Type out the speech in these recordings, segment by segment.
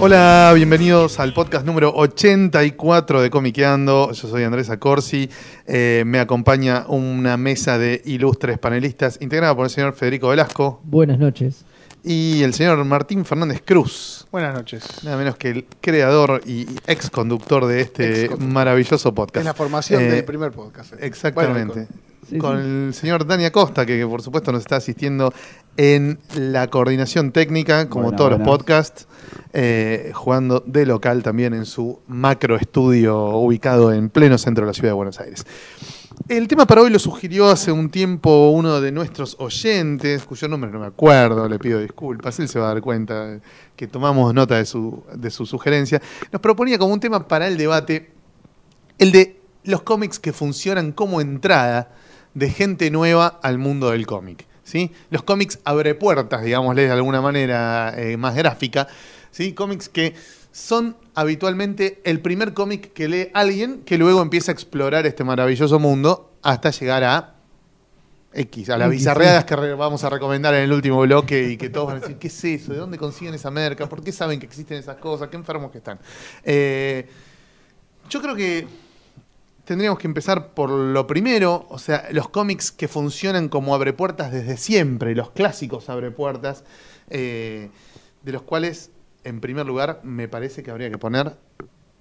Hola, bienvenidos al podcast número 84 de Comiqueando. Yo soy Andrés Acorsi. Eh, me acompaña una mesa de ilustres panelistas integrada por el señor Federico Velasco Buenas noches. y el señor Martín Fernández Cruz. Buenas noches. Nada menos que el creador y ex conductor de este maravilloso podcast. Es la formación Eh, del primer podcast. Exactamente. Bueno, Sí, con sí. el señor Dani Acosta, que, que por supuesto nos está asistiendo en la coordinación técnica, como Buenas, todos buenas. los podcasts, eh, jugando de local también en su macro estudio ubicado en pleno centro de la ciudad de Buenos Aires. El tema para hoy lo sugirió hace un tiempo uno de nuestros oyentes, cuyo nombre no me acuerdo, le pido disculpas, él se va a dar cuenta que tomamos nota de su, de su sugerencia. Nos proponía como un tema para el debate el de los cómics que funcionan como entrada de gente nueva al mundo del cómic. ¿Sí? Los cómics abre puertas, digámosle de alguna manera eh, más gráfica. ¿sí? Cómics que son habitualmente el primer cómic que lee alguien que luego empieza a explorar este maravilloso mundo hasta llegar a X, a las bizarreadas que vamos a recomendar en el último bloque y que todos van a decir, ¿qué es eso? ¿De dónde consiguen esa merca? ¿Por qué saben que existen esas cosas? ¿Qué enfermos que están? Eh, yo creo que tendríamos que empezar por lo primero, o sea, los cómics que funcionan como abrepuertas desde siempre, los clásicos abrepuertas, eh, de los cuales, en primer lugar, me parece que habría que poner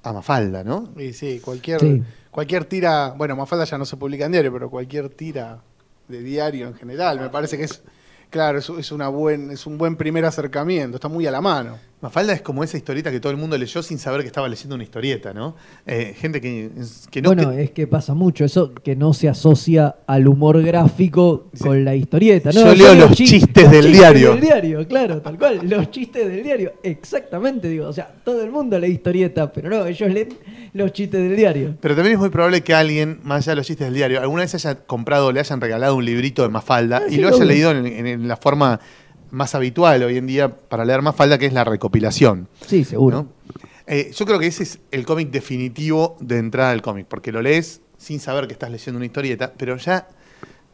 a Mafalda, ¿no? Y sí, cualquier, Sí. cualquier tira, bueno, Mafalda ya no se publica en diario, pero cualquier tira de diario en general, me parece que es, claro, es, es una buen, es un buen primer acercamiento, está muy a la mano. Mafalda es como esa historieta que todo el mundo leyó sin saber que estaba leyendo una historieta, ¿no? Eh, gente que, que no... bueno, que- es que pasa mucho eso que no se asocia al humor gráfico con la historieta. ¿no? yo leo los chi- chistes los del chistes diario. del diario, claro, tal cual. Los chistes del diario, exactamente, digo. O sea, todo el mundo lee historieta, pero no, ellos leen los chistes del diario. Pero también es muy probable que alguien, más allá de los chistes del diario, alguna vez haya comprado o le hayan regalado un librito de Mafalda Ah, y sí, lo haya obvio. leído en, en- en la forma más habitual hoy en día para leer Mafalda, que es la recopilación. Sí, seguro. ¿no? Eh, yo creo que ese es el cómic definitivo de entrada al cómic, porque lo lees sin saber que estás leyendo una historieta, pero ya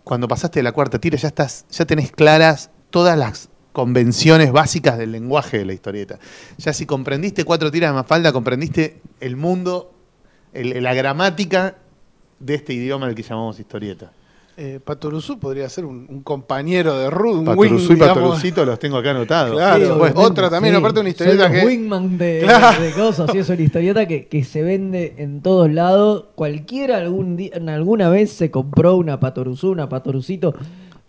cuando pasaste de la cuarta tira ya estás, ya tenés claras todas las convenciones básicas del lenguaje de la historieta. Ya si comprendiste cuatro tiras de Mafalda, comprendiste el mundo, el- la gramática de este idioma al que llamamos historieta. Eh, Patoruzú podría ser un, un compañero de Ruth, un Patoruzú wing, y. Patorucito los tengo acá anotados. Claro, pues, otra también, sí. aparte una historieta que... wingman de, Claro. de cosas, sí, es una historieta que, que se vende en todos lados. Cualquiera algún día, alguna vez se compró una patoruzú, una patorucito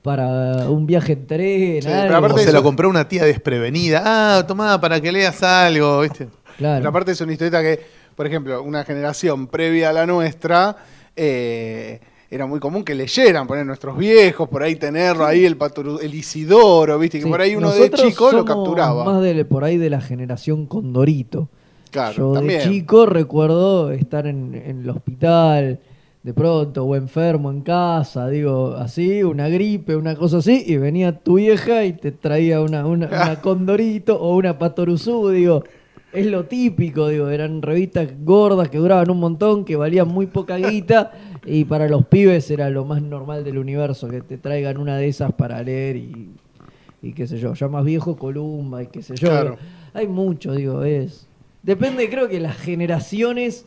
para un viaje en tren. Sí, algo. pero O aparte se eso- lo compró una tía desprevenida. Ah, tomá, para que leas algo, ¿viste? Claro. Pero aparte es una historieta que, por ejemplo, una generación previa a la nuestra, eh, era muy común que leyeran, poner nuestros viejos, por ahí tenerlo, ahí el, Patoru- el Isidoro, viste, que Sí, por ahí uno de chico lo capturaba. Más de, por ahí de la generación Condorito. Claro, Yo también. de chico recuerdo estar en, en el hospital de pronto o enfermo en casa, digo así, una gripe, una cosa así, y venía tu vieja y te traía una, una, una Condorito o una Patoruzú, digo. Es lo típico, digo, eran revistas gordas que duraban un montón, que valían muy poca guita, y para los pibes era lo más normal del universo, que te traigan una de esas para leer y, y qué sé yo, ya más viejo Columba y qué sé yo. Claro. Hay mucho, digo, es. Depende, creo que las generaciones,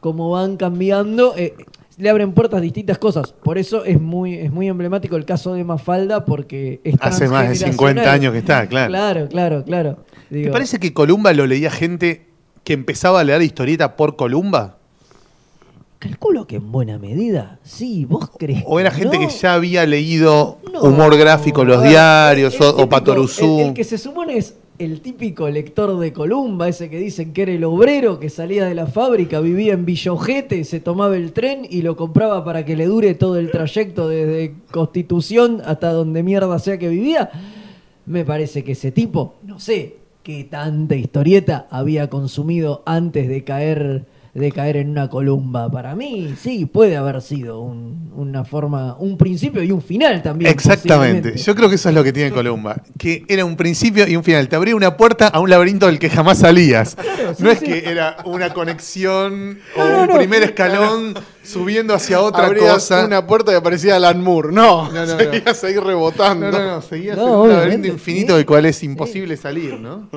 como van cambiando, eh, le abren puertas a distintas cosas. Por eso es muy, es muy emblemático el caso de Mafalda, porque es Hace más de 50 transgeneracional. años que está, claro. Claro, claro, claro. ¿Te Digo, parece que Columba lo leía gente que empezaba a leer historieta por Columba? Calculo que en buena medida, sí, vos crees. ¿O era gente no? que ya había leído No. humor gráfico en los ver, diarios el o, o típico, Patoruzú? El, el que se supone es el típico lector de Columba, ese que dicen que era el obrero que salía de la fábrica, vivía en Villojete, se tomaba el tren y lo compraba para que le dure todo el trayecto desde Constitución hasta donde mierda sea que vivía. Me parece que ese tipo, no sé qué tanta historieta había consumido antes de caer de caer en una columba. Para mí, sí, puede haber sido un- una forma, un principio y un final también. Exactamente. Yo creo que eso es lo que tiene Columba. Que era un principio y un final. Te abría una puerta a un laberinto del que jamás salías. sí, no es sí. que era una conexión o No, no, un no. primer escalón subiendo hacia otra Abrías cosa. una puerta y aparecía Alan Moore. No, No, no, seguías ahí rebotando. No, no, no. Seguías No, en un laberinto infinito sí. del cual es imposible salir, ¿no?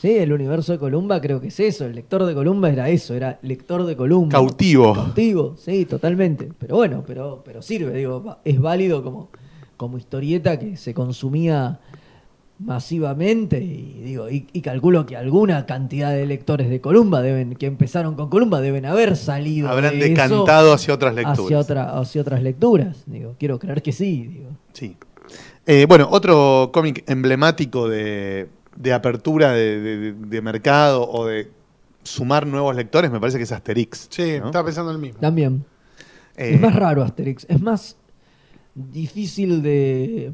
Sí, el universo de Columba creo que es eso. El lector de Columba era eso, era lector de Columba. Cautivo. Cautivo, sí, totalmente. Pero bueno, pero, pero sirve, digo, es válido como, como historieta que se consumía masivamente y digo y, y calculo que alguna cantidad de lectores de Columba deben que empezaron con Columba deben haber salido Habrán de eso decantado hacia otras lecturas. hacia otra hacia otras lecturas digo quiero creer que sí digo Sí. Eh, bueno, otro cómic emblemático de, de apertura de, de- de mercado o de sumar nuevos lectores me parece que es Asterix. Sí, ¿no? estaba pensando el mismo. también Eh, Es más raro Asterix, es más difícil de,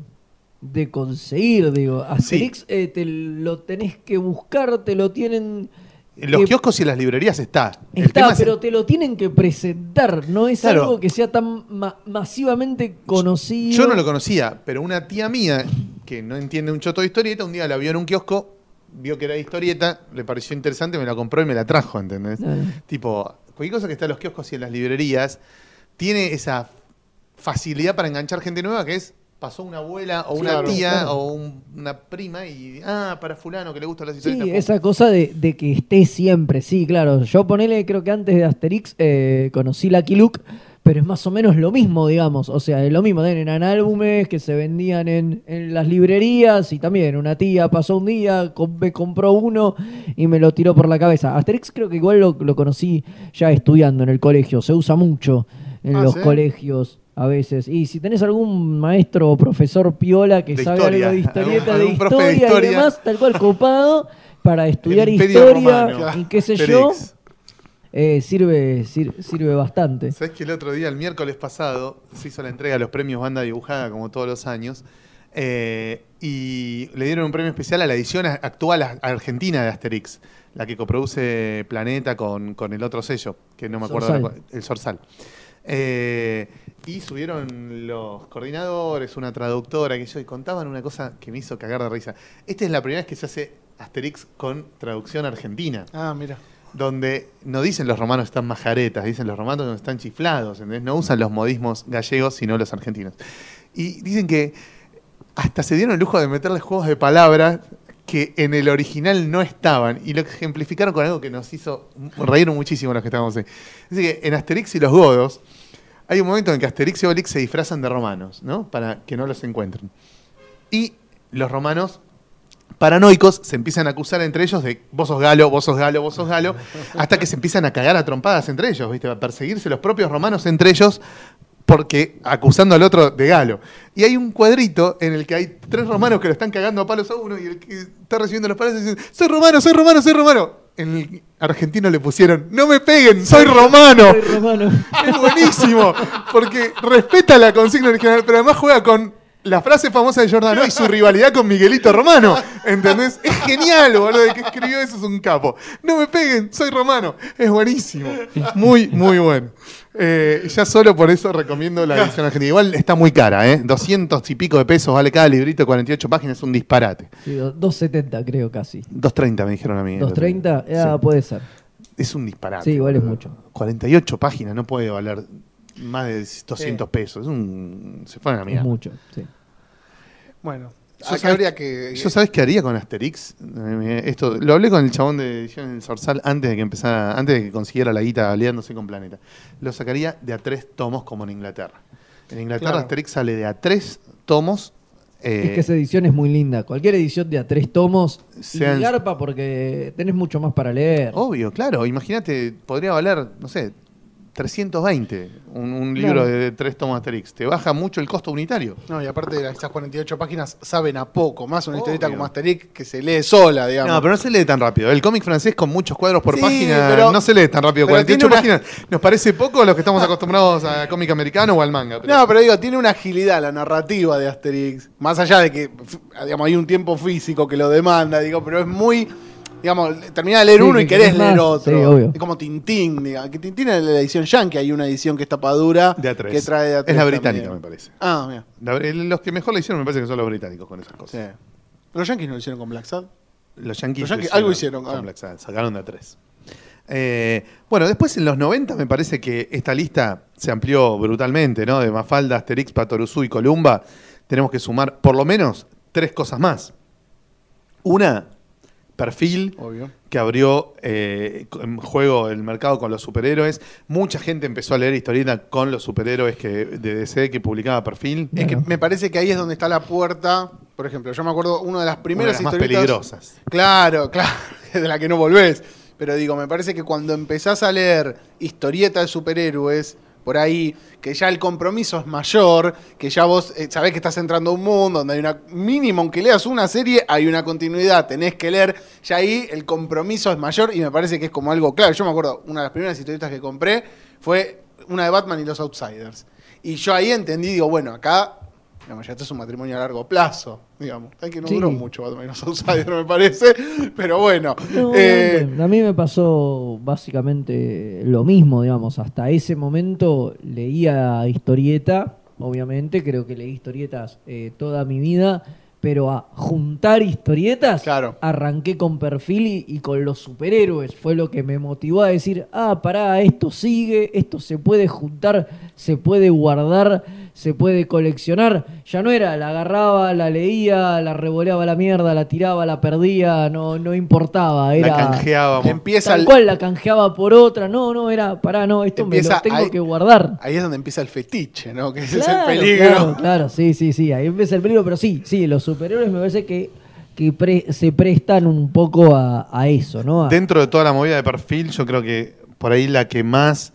de conseguir, digo. Asterix eh, te lo tenés que buscar, te lo tienen... En los que- kioscos y en las librerías está. El Está, tema es- pero te lo tienen que presentar, no es Claro. algo que sea tan ma- masivamente conocido. Yo no lo conocía, pero una tía mía que no entiende un choto de historieta, un día la vio en un kiosco, vio que era de historieta, le pareció interesante, me la compró y me la trajo, ¿entendés? Tipo, cualquier cosa que está en los kioscos y en las librerías tiene esa facilidad para enganchar gente nueva que es pasó una abuela o una Claro, tía claro. o un- una prima y ah, para fulano que le gustan las Sí, historietas. esa cosa de, de que esté siempre, sí, claro. Yo ponele, creo que antes de Asterix eh, conocí Lucky Luke, pero es más o menos lo mismo, digamos. O sea, es lo mismo, eran álbumes que se vendían en, en las librerías y también una tía pasó un día, com- me compró uno y me lo tiró por la cabeza. Asterix creo que igual lo, lo conocí ya estudiando en el colegio, se usa mucho en Ah, los ¿sí? colegios. A veces. Y si tenés algún maestro o profesor piola que De sabe historia, algo de historieta, de historia, y demás, tal cual copado, para estudiar historia Romano. y qué sé yo, eh, sirve, sir- sirve bastante. ¿Sabes que el otro día, el miércoles pasado, se hizo la entrega de los premios Banda Dibujada, como todos los años, eh, y le dieron un premio especial a la edición actual argentina de Asterix, la que coproduce Planeta con, con el otro sello, que no me acuerdo, Sorsal. el Sorsal. Eh, y subieron los coordinadores, una traductora, que yo, y contaban una cosa que me hizo cagar de risa. Esta es la primera vez que se hace Asterix con traducción argentina Ah, mira. donde no dicen los romanos están majaretas, dicen los romanos no están chiflados, ¿entendés? no usan los modismos gallegos, sino los argentinos. Y dicen que hasta se dieron el lujo de meterle juegos de palabras que en el original no estaban y lo ejemplificaron con algo que nos hizo reír muchísimo los que estábamos ahí. Dice que en Asterix y los godos hay un momento en que Asterix y Obelix se disfrazan de romanos, ¿no? Para que no los encuentren. Y los romanos paranoicos se empiezan a acusar entre ellos de vos sos galo, vos sos galo, vos sos galo, hasta que se empiezan a cagar a trompadas entre ellos, ¿viste? A perseguirse los propios romanos entre ellos porque acusando al otro de galo. Y hay un cuadrito en el que hay tres romanos que lo están cagando a palos a uno y el que está recibiendo los palos dice, soy romano, soy romano, soy romano. En el argentino le pusieron, no me peguen, soy romano. Soy romano. Es buenísimo, porque respeta la consigna original, pero además juega con la frase famosa de Giordano y su rivalidad con Miguelito Romano. ¿Entendés? Es genial, boludo. El que escribió eso es un capo. No me peguen, soy romano. Es buenísimo. Muy, muy bueno. Eh, ya solo por eso recomiendo la edición argentina. Igual está muy cara, ¿eh? 200 y pico de pesos vale cada librito, 48 páginas, es un disparate. Sí, do- 2.70 creo casi. 2.30 me dijeron a mí. el otro día. 2.30, ya Sí. puede ser. Es un disparate. Sí, igual es mucho. 48 páginas no puede valer más de 200 pesos. Es un. Se fue a la Es mierda. mucho, sí. Bueno, Yo sabes- habría que. ¿Yo sabes qué haría con Asterix? Eh, Esto, lo hablé con el chabón de edición del Sorsal antes de que empezara, antes de que consiguiera la guita aliándose con Planeta. Lo sacaría de a tres tomos como en Inglaterra. En Inglaterra Claro. Asterix sale de a tres tomos. eh, Es que esa edición es muy linda. Cualquier edición de a tres tomos Sean- y garpa porque tenés mucho más para leer. Obvio, claro. Imagínate, podría valer, no sé, 320 un, un libro Claro. de tres tomos de Asterix. Te baja mucho el costo unitario. No, y aparte de estas 48 páginas saben a poco, más una historieta como Asterix que se lee sola, digamos. No, pero no se lee tan rápido. El cómic francés con muchos cuadros por Sí, página pero- no se lee tan rápido. pero 48 tiene una- páginas nos parece poco a los que estamos acostumbrados a cómic americano o al manga. pero- No, pero digo, tiene una agilidad la narrativa de Asterix. Más allá de que, digamos, hay un tiempo físico que lo demanda, digo, pero es muy. Digamos, terminás de leer Sí, uno y que querés leer más, otro. sí, obvio. Es como Tintín, digamos. Que Tintín es la edición Yankee, hay una edición que es tapadura. de A3. Que trae de A3 es la británica, también. me parece. Ah, mira. La- los que mejor le hicieron me parece que son los británicos con esas Sí. cosas. Los Yankees no lo hicieron con Black Sad. Los Yankees, Los lo Yankees algo hicieron, con ah. Black sacaron de a tres. Eh, bueno, después en los 90 me parece que esta lista se amplió brutalmente, ¿no? De Mafalda, Asterix, Patoruzú y Columba. Tenemos que sumar por lo menos tres cosas más. Una, perfil, Obvio. que abrió eh, en juego el mercado con los superhéroes. Mucha gente empezó a leer historietas con los superhéroes que, de DC que publicaba perfil. Es que me parece que ahí es donde está la puerta. Por ejemplo, yo me acuerdo una de las Una de primeras las más historietas- peligrosas. Claro, claro, de la que no volvés. Pero digo, me parece que cuando empezás a leer historietas de superhéroes, por ahí, que ya el compromiso es mayor, que ya vos eh, sabés que estás entrando a un mundo donde hay una mínimo, aunque leas una serie, hay una continuidad, tenés que leer, ya ahí el compromiso es mayor y me parece que es como algo claro. Yo me acuerdo, una de las primeras historietas que compré fue una de Batman y los Outsiders. Y yo ahí entendí, digo, bueno, acá, digamos, ya esto es un matrimonio a largo plazo, digamos. Es que no Sí. duró mucho Batman y los Outsiders, me parece, pero bueno. No, eh, a mí me pasó básicamente lo mismo, digamos. Hasta ese momento leía historieta, obviamente, creo que leí historietas eh, toda mi vida, pero a juntar historietas Claro. arranqué con perfil y, y con los superhéroes. Fue lo que me motivó a decir, ah, pará, esto sigue, esto se puede juntar, se puede guardar, se puede coleccionar. Ya no era, la agarraba, la leía, la revoleaba a la mierda, la tiraba, la perdía, no, no importaba. Era, La canjeábamos. empieza Tal el- cual la canjeaba por otra. No, no, era, pará, no, esto me Empieza lo tengo ahí- que guardar. Ahí es donde empieza el fetiche, ¿no? Que ese Claro, es el peligro. Claro, claro, sí, sí, sí. Ahí empieza el peligro, pero sí, sí, los superhéroes me parece que, que pre- se prestan un poco a, a eso, ¿no? A- Dentro de toda la movida de perfil, yo creo que por ahí la que más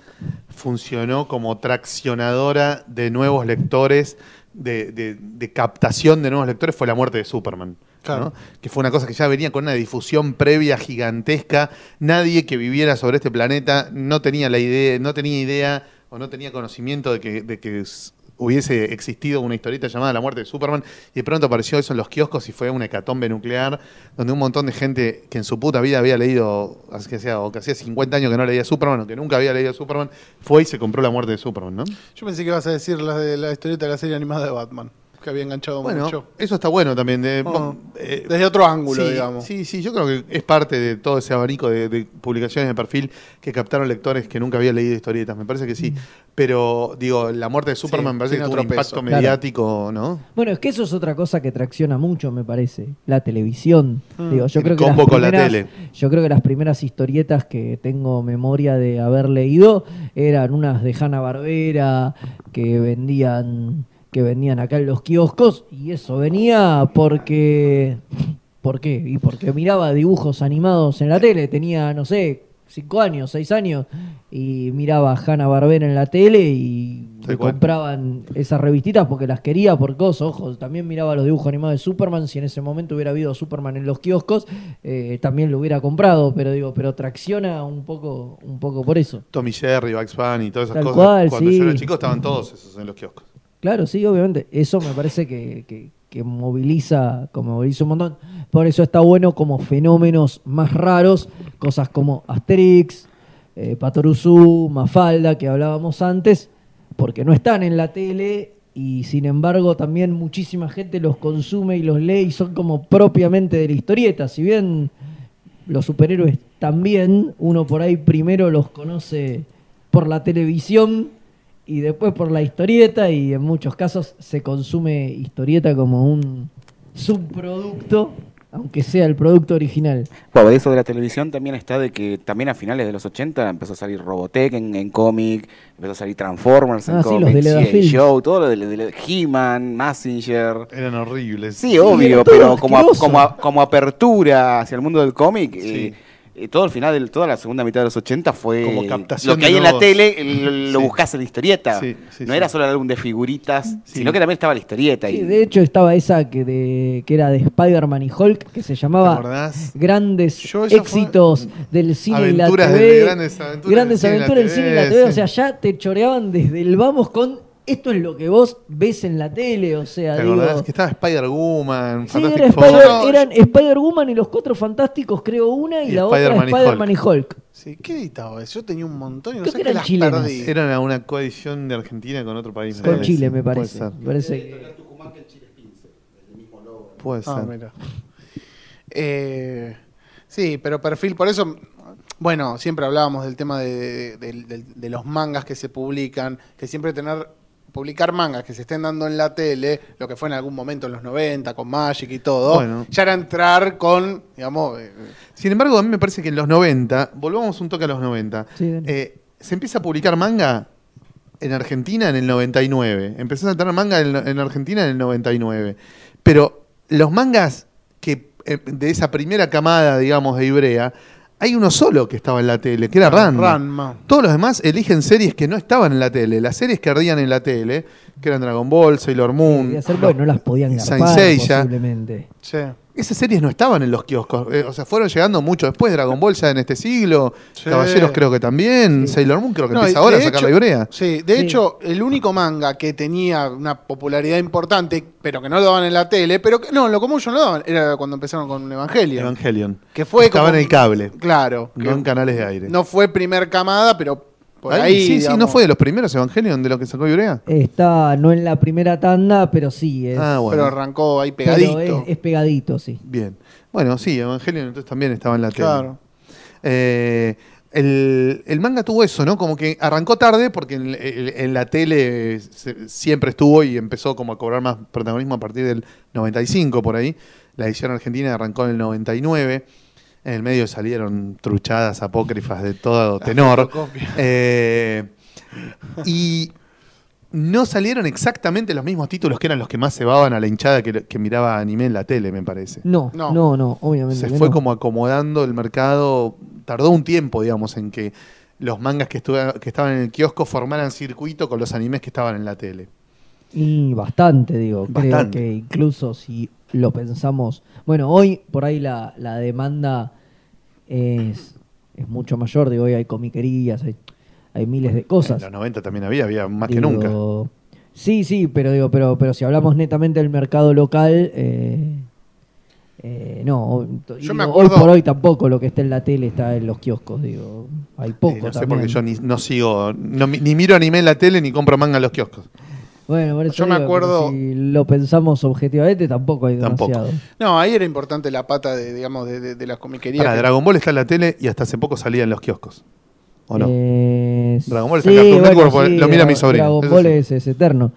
funcionó como traccionadora de nuevos lectores, de, de- de captación de nuevos lectores, fue la muerte de Superman. Claro. ¿no? Que fue una cosa que ya venía con una difusión previa gigantesca. Nadie que viviera sobre este planeta no tenía la idea, no tenía idea o no tenía conocimiento de que, de que s- hubiese existido una historieta llamada La muerte de Superman y de pronto apareció eso en los kioscos y fue una hecatombe nuclear donde un montón de gente que en su puta vida había leído, que hacía, o que hacía 50 años que no leía Superman o que nunca había leído Superman, fue y se compró La muerte de Superman, ¿no? Yo pensé que ibas a decir la de la historieta de la serie animada de Batman, que había enganchado Bueno, mucho. eso está bueno también. de- Oh, eh, Desde otro ángulo, sí, digamos. Sí, sí, yo creo que es parte de todo ese abanico de, de publicaciones de perfil que captaron lectores que nunca habían leído historietas. Me parece que sí. Pero, digo, la muerte de Superman me parece que tiene tuvo un impacto peso. Claro. mediático, ¿no? Bueno, es que eso es otra cosa que tracciona mucho, me parece. La televisión. Mm. Digo, yo El creo que combo las con la tele. Yo creo que las primeras historietas que tengo memoria de haber leído eran unas de Hanna Barbera que vendían que vendían acá en los kioscos y eso venía porque ¿por qué? Y porque miraba dibujos animados en la tele, tenía no sé, cinco años, seis años y miraba Hanna Barbera en la tele y me compraban esas revistitas porque las quería por cosas, ojo, también miraba los dibujos animados de Superman, si en ese momento hubiera habido Superman en los kioscos, eh, también lo hubiera comprado, pero digo, pero tracciona un poco, un poco por eso. Tommy Jerry, Bugs Bunny y todas esas Tal cosas. cual, Cuando sí. yo era chico estaban todos esos en los kioscos. Claro, sí, obviamente. Eso me parece que, que- que moviliza, como moviliza un montón. Por eso está bueno como fenómenos más raros, cosas como Asterix, eh, Patoruzú, Mafalda, que hablábamos antes, porque no están en la tele y sin embargo también muchísima gente los consume y los lee y son como propiamente de la historieta. Si bien los superhéroes también, uno por ahí primero los conoce por la televisión y después por la historieta y en muchos casos se consume historieta como un subproducto, aunque sea el producto original. Bueno, de eso de la televisión también está de que también a finales de los 80 empezó a salir Robotech en, en cómic, empezó a salir Transformers en Ah, sí, los cómic. Show, todo lo de, de- de He-Man, Massinger. Eran horribles. Sí, obvio, era todo pero como, a- como, a- como apertura hacia el mundo del cómic, Sí. eh, eh, todo el final, del, toda la segunda mitad de los 80 fue Como captación lo que hay en la tele, el- lo Sí. buscas en la historieta. Sí, sí, no sí. era solo el álbum de figuritas, Sí. sino que también estaba la historieta. Sí, y, de hecho estaba esa que, de, que era de Spider-Man y Hulk, que se ¿Te llamaba? Grandes éxitos del cine Aventuras y la de- TV. grandes aventuras Grandes del cine y la aventuras del cine y la TV. O sea, ya te choreaban desde el vamos con esto es lo que vos ves en la tele. O sea, ¿Te digo. acordás? Que estaba Spider-Woman, Sí, Fantastic era. Spider- eran Spider-Woman y los Cuatro Fantásticos, creo una, y, Y la otra Spider-Man y Hulk. Sí, ¿qué editaba eso? Yo tenía un montón y no Creo sé que qué eran las chilenas. perdí. Era una, una coedición de Argentina con otro país. Con. Chile, me Puede parece. ser. Me parece que- Puede Ah, ser. mira. Eh, sí, pero perfil, por eso, bueno, siempre hablábamos del tema de, de- de- de- de los mangas que se publican, que siempre tener, publicar mangas que se estén dando en la tele, lo que fue en algún momento en los 90, con Magic y todo, Bueno. ya era entrar con, digamos, eh, Sin embargo, a mí me parece que en los 90, volvamos un toque a los 90, Sí, dale. eh, se empieza a publicar manga en Argentina en el 99. Empezás a tener manga en, en Argentina en el 99. Pero los mangas que eh, de esa primera camada, digamos, de Ibrea, hay uno solo que estaba en la tele, que era Ranma. Ranma. Todos los demás eligen series que no estaban en la tele. Las series que ardían en la tele, que eran Dragon Ball, Sailor Moon, hacer, bueno, no las podían garpar posiblemente. Sí. Esas series no estaban en los kioscos. eh, o sea, fueron llegando mucho después. Dragon Ball ya en este siglo. Sí. Caballeros creo que también. Sailor Moon creo que No, empieza ahora a de sacar hecho- la ibrea. Sí, de Sí. hecho, el único manga que tenía una popularidad importante, pero que no lo daban en la tele, pero que, no, lo común yo no lo daban, era cuando empezaron con Evangelion. Evangelion. Que fue Estaba como- en el cable. Claro. No en canales de aire. No fue primer camada, pero por Ahí, ahí. sí, sí, no fue de los primeros Evangelion de lo que sacó Ibrea. Está no en la primera tanda, pero sí. Es, Ah, bueno. Pero arrancó ahí pero pegadito. es, es pegadito, sí. Bien. Bueno, sí, Evangelion entonces también estaba en la tele. Claro. Eh, el, el manga tuvo eso, ¿no? Como que arrancó tarde porque en, en- en la tele se- siempre estuvo y empezó como a cobrar más protagonismo a partir del 95 por ahí. La edición argentina arrancó en el 99. En el medio salieron truchadas apócrifas de todo tenor. Eh, y no salieron exactamente los mismos títulos que eran los que más cebaban a la hinchada que, que miraba anime en la tele, me parece. No, No. no, no, obviamente. Se fue no. como acomodando el mercado. Tardó un tiempo, digamos, en que los mangas que, estuve- que estaban en el kiosco formaran circuito con los animes que estaban en la tele. Y bastante, digo. Bastante. Creo que incluso si lo pensamos. Bueno, hoy por ahí la, la demanda es, es mucho mayor. Digo, hoy hay comiquerías, hay, hay miles de cosas. En los 90 también había, había más que nunca. Sí, sí, pero digo, pero, pero si hablamos netamente del mercado local, eh, eh, no. Yo me acuerdo- Hoy por hoy tampoco lo que está en la tele está en los kioscos, digo. Hay poco Eh, no sé también. porque yo ni, no sigo, no ni miro anime en la tele ni compro manga en los kioscos. Bueno, por eso Yo me acuerdo- Si lo pensamos objetivamente, tampoco hay Tampoco. demasiado. No, ahí era importante la pata de, digamos, de, de- de las comiquerías. Para, que- Dragon Ball está en la tele y hasta hace poco salía en los kioscos. ¿O no? Eh, Dragon Ball está en Cartoon Network, porque lo mira mi sobrino, Dragon Ball sí. es, es eterno.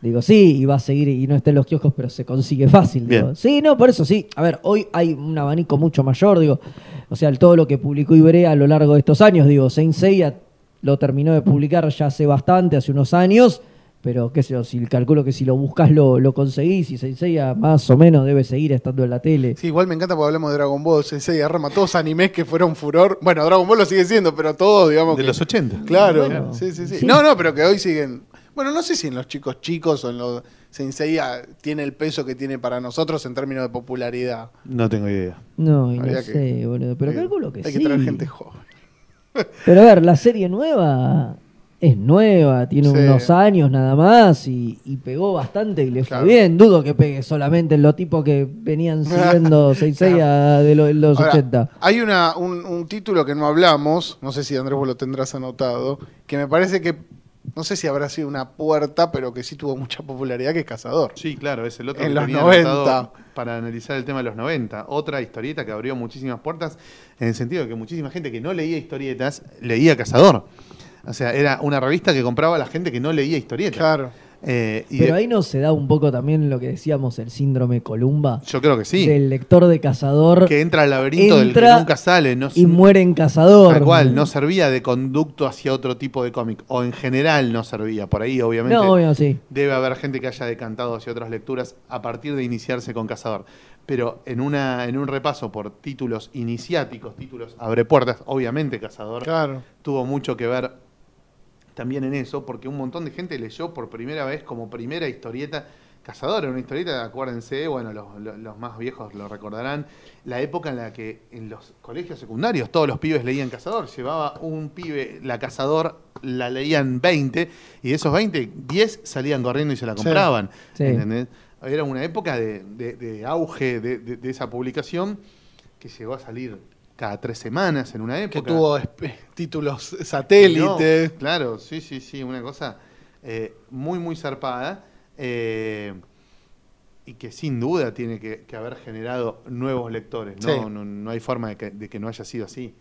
Digo, sí, y va a seguir y no está en los kioscos, pero se consigue fácil. digo. Sí, no, por eso sí. A ver, hoy hay un abanico mucho mayor, digo. O sea, todo lo que publicó Ibrea a lo largo de estos años, digo, Saint Seiya lo terminó de publicar ya hace bastante, hace unos años, pero qué sé yo, si calculo que si lo buscas lo, lo conseguís y Saint Seiya más o menos debe seguir estando en la tele. Sí, igual me encanta porque hablamos de Dragon Ball, Sensei, Arma, todos animes que fueron furor. Bueno, Dragon Ball lo sigue siendo, pero todos, digamos. De que- los 80. Claro, Bueno, sí, sí, sí, sí. No, no, pero que hoy siguen. Bueno, no sé si en los chicos chicos o en los Sensei ah, tiene el peso que tiene para nosotros en términos de popularidad. No tengo idea. No, y no que- sé, boludo, pero hay que- calculo que Hay sí. que traer gente joven. Pero a ver, la serie nueva es nueva, tiene Sí. unos años nada más y, y pegó bastante y le fue bien. Dudo que pegue solamente en los tipos que venían siguiendo 6 a de lo- de los Ahora, 80. Hay una, un, un título que no hablamos, no sé si Andrés vos lo tendrás anotado, que me parece que, no sé si habrá sido una puerta, pero que sí tuvo mucha popularidad, que es Cazador. Sí, claro, es el otro En que los tenía 90. anotado para analizar el tema de los 90. Otra historieta que abrió muchísimas puertas en el sentido de que muchísima gente que no leía historietas leía Cazador. O sea, era una revista que compraba la gente que no leía historietas. Claro. Eh, y Pero de- ahí no se da un poco también lo que decíamos, el síndrome Columba, yo creo que sí. del lector de cazador que entra al laberinto del entra que nunca sale. No, y muere en cazador. Tal cual, no servía de conducto hacia otro tipo de cómic. O en general no servía. Por ahí, obviamente. No, obvio, sí. Debe haber gente que haya decantado hacia otras lecturas a partir de iniciarse con Cazador. pero en, una, en un repaso por títulos iniciáticos, títulos abre puertas, obviamente Cazador Claro. tuvo mucho que ver también en eso, porque un montón de gente leyó por primera vez como primera historieta Cazador, era una historieta, acuérdense, bueno, los, los- los más viejos lo recordarán, la época en la que en los colegios secundarios todos los pibes leían Cazador, llevaba un pibe la Cazador, la leían 20, y de esos 20, 10 salían corriendo y se la compraban. Sí. ¿entendés? Era una época de, de- de auge de, de- de esa publicación que llegó a salir cada tres semanas en una Que época. tuvo esp- títulos satélite. No, claro, sí, sí, sí, una cosa eh, muy, muy zarpada. eh, y que sin duda tiene que, que haber generado nuevos lectores. ¿no? Sí. No, no hay forma de que, de que no haya sido así.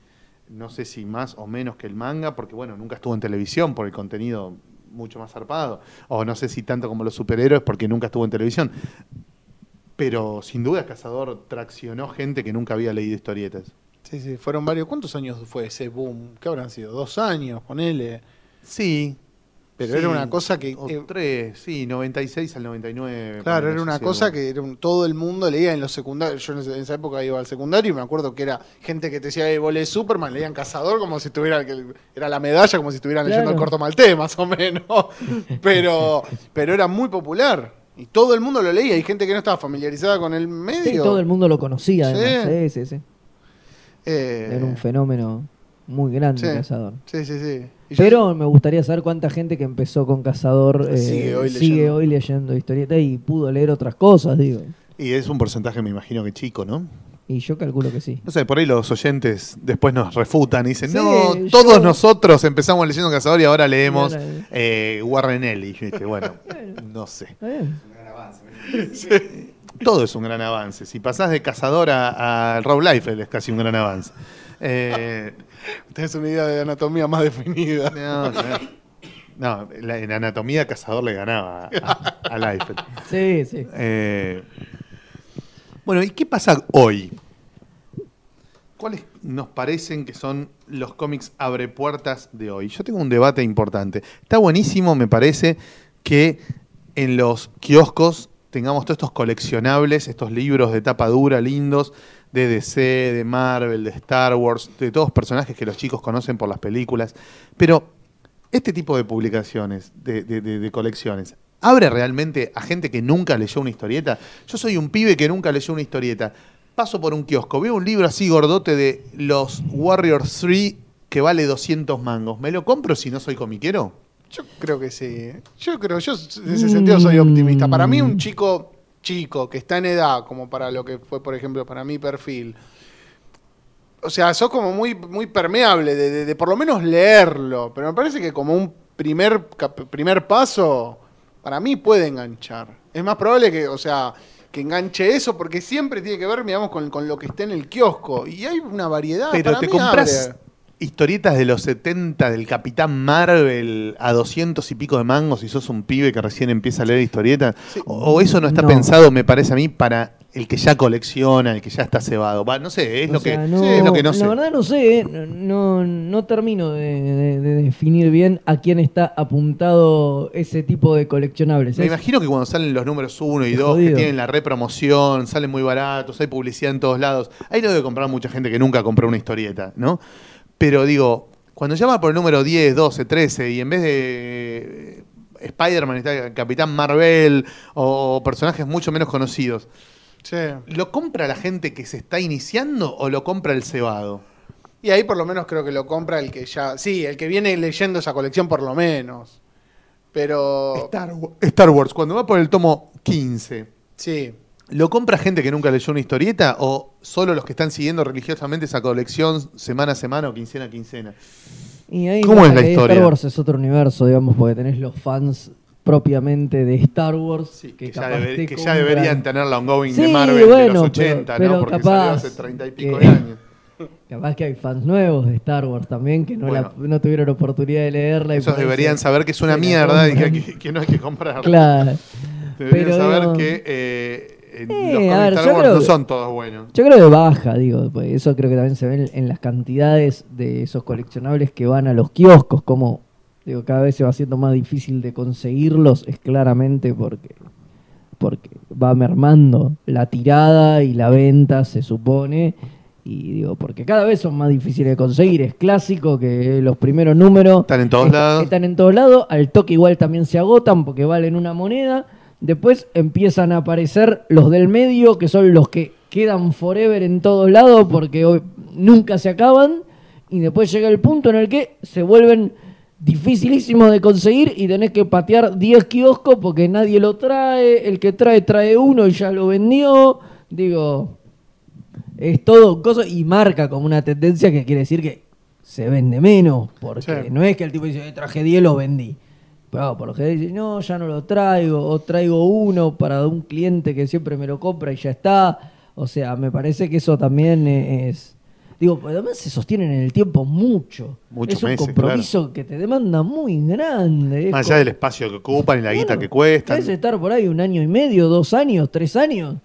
No sé si más o menos que el manga, porque bueno, nunca estuvo en televisión por el contenido mucho más zarpado. O no sé si tanto como los superhéroes, porque nunca estuvo en televisión. Pero sin duda Cazador traccionó gente que nunca había leído historietas. Sí, sí, fueron varios. ¿Cuántos años fue ese boom? ¿Qué habrán sido? Dos años, ponele. Sí. Pero sí, era una cosa que. o eh, tres, sí, 96 al 99. Claro, era una cosa que era un- todo el mundo leía en los secundarios. Yo en, esa época iba al secundario y me acuerdo que era gente que te decía, vos lees Superman, leían Cazador como si estuviera, que era la medalla, como si estuvieran leyendo el corto maltés, más o menos. Pero, pero era muy popular. Y todo el mundo lo leía. Hay gente que no estaba familiarizada con el medio. Sí, todo el mundo lo conocía, Sí. además. Sí, sí, sí. Eh, Era un fenómeno muy grande sí. Cazador. Sí, sí, sí. Y yo- Pero me gustaría saber cuánta gente que empezó con Cazador eh, Sigue hoy sigue leyendo. hoy leyendo historietas y pudo leer otras cosas, digo. Y es un porcentaje, me imagino que chico, ¿no? Y yo calculo que sí. No sé, por ahí los oyentes después nos refutan y dicen, Sí, no, yo- todos nosotros empezamos leyendo Cazador y ahora leemos Y eh, Warren Ellis. ¿viste? Bueno, no sé. Bien. Todo es un gran avance. Si pasás de Cazador a, a Rob Liefeld es casi un gran avance. Eh, una idea de anatomía más definida. no, no. No, la- en anatomía Cazador le ganaba a, a Liefeld. Sí, sí. Eh, bueno, ¿y qué pasa hoy? ¿Cuáles nos parecen que son los cómics abre puertas de hoy? Yo tengo un debate importante. Está buenísimo, me parece, que en los kioscos tengamos todos estos coleccionables, estos libros de tapa dura lindos, de DC, de Marvel, de Star Wars, de todos personajes que los chicos conocen por las películas. Pero este tipo de publicaciones, de, de- colecciones, ¿abre realmente a gente que nunca leyó una historieta? Yo soy un pibe que nunca leyó una historieta. Paso por un kiosco, veo un libro así gordote de los Warriors 3 que vale 200 mangos. ¿Me lo compro si no soy comiquero? Yo creo que sí. Yo creo, yo en ese sentido soy optimista. Para mí un chico chico que está en edad, como para lo que fue, por ejemplo, para mi perfil, o sea, sos como muy, muy permeable de, de- de por lo menos leerlo, pero me parece que como un primer, primer paso, para mí puede enganchar. Es más probable que, o sea, que enganche eso, porque siempre tiene que ver, digamos, con, con lo que está en el kiosco. Y hay una variedad. Pero para te mí compras abre. Historietas de los 70 del Capitán Marvel a 200 y pico de mangos si sos un pibe que recién empieza a leer historietas. Sí. O, o eso no está No. pensado, me parece a mí, para el que ya colecciona, el que ya está cebado. Va, no sé, es, O lo, sea, que, no- es lo que no la sé. verdad no sé, eh, no, no termino de, de- de definir bien a quién está apuntado ese tipo de coleccionables. Me Es- imagino que cuando salen los números 1 y Es 2, que tienen la repromoción, salen muy baratos, hay publicidad en todos lados, ahí lo debe comprar mucha gente que nunca compró una historieta, ¿no? Pero digo, cuando llama por el número 10, 12, 13 y en vez de eh, Spider-Man está Capitán Marvel o personajes mucho menos conocidos, Sí. ¿lo compra la gente que se está iniciando o lo compra el cebado? Y ahí por lo menos creo que lo compra el que ya. Sí, el que viene leyendo esa colección por lo menos. Pero. Star, Star Wars, cuando va por el tomo 15, Sí. ¿Lo compra gente que nunca leyó una historieta o solo los que están siguiendo religiosamente esa colección semana a semana o quincena a quincena? Y ahí ¿Cómo es la historia? Star Wars es otro universo, digamos, porque tenés los fans propiamente de Star Wars que, ya, capaz deber- te que ya compran. deberían tener la ongoing de Marvel de bueno, los pero- 80, pero ¿no? Porque capaz salió hace 30 y pico que- de años. Capaz que hay fans nuevos de Star Wars también que no, la- Bueno. no tuvieron oportunidad de leerla. y Esos deberían saber que es una mierda y que, no hay que comprarla. Claro. Deberían pero saber que eh, Eh, los a ver, yo creo no son todos buenos. Yo creo que baja, digo, pues eso creo que también se ve en, en las cantidades de esos coleccionables que van a los kioscos, como digo, cada vez se va haciendo más difícil de conseguirlos, es claramente porque porque va mermando la tirada y la venta, se supone. Y digo, porque cada vez son más difíciles de conseguir. Es clásico que los primeros números Están en todos est- lados. Están en todos lados. Al toque igual también se agotan porque valen una moneda. Después empiezan a aparecer los del medio, que son los que quedan forever en todos lados porque hoy nunca se acaban. Y después llega el punto en el que se vuelven dificilísimos de conseguir y tenés que patear 10 kioscos porque nadie lo trae. El que trae, trae uno y ya lo vendió. Digo, es todo cosa y marca como una tendencia que quiere decir que se vende menos. Porque Sí. no es que el tipo dice, "Eh, traje 10, lo vendí. Pero por lo general dice, no, ya no lo traigo, o traigo uno para un cliente que siempre me lo compra y ya está. O sea, me parece que eso también es... Digo, pues además se sostienen en el tiempo mucho. Muchos es un meses, compromiso que te demanda muy grande. Más como- allá del espacio que ocupan y la guita que cuestan. Puedes estar por ahí un año y medio, dos años, tres años,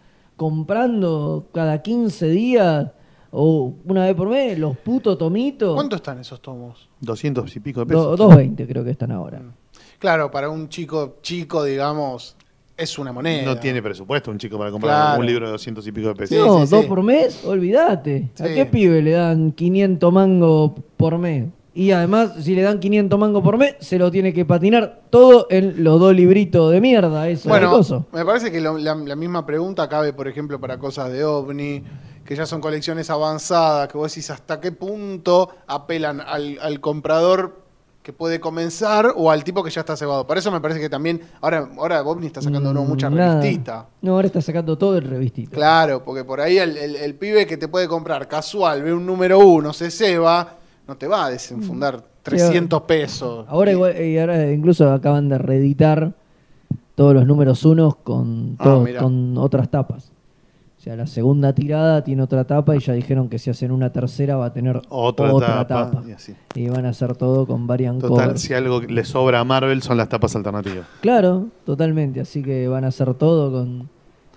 comprando cada 15 días o una vez por mes los putos tomitos. ¿Cuánto están esos tomos? 200 y pico de Do- pesos. 220 creo que están ahora. Claro, para un chico chico, digamos, es una moneda. No tiene presupuesto un chico para comprar Claro. un libro de 200 y pico de pesos. No, sí, dos sí. por mes, olvídate. ¿A Sí. qué pibe le dan 500 mangos por mes? Y además, si le dan 500 mangos por mes, se lo tiene que patinar todo en los dos libritos de mierda. Eso Bueno, de coso. me parece que lo- la, la misma pregunta cabe, por ejemplo, para cosas de OVNI, que ya son colecciones avanzadas, que vos decís hasta qué punto apelan al, al comprador que puede comenzar o al tipo que ya está cebado. Por eso me parece que también, ahora, ahora OVNI está sacando no, Mm, mucha nada. revistita. No, ahora está sacando todo el revistito. Claro, porque por ahí el, el- el pibe que te puede comprar casual, ve un número uno, se ceba, no te va a desenfundar 300 pesos. Ahora, igual, y ahora incluso acaban de reeditar todos los números unos con, Ah, todo- con otras tapas. O sea, la segunda tirada tiene otra tapa y ya dijeron que si hacen una tercera va a tener Otra, otra, tapa, tapa. y así. Y van a hacer todo con variant Total, cover. si algo le sobra a Marvel son las tapas alternativas. Claro, totalmente. Así que van a hacer todo con,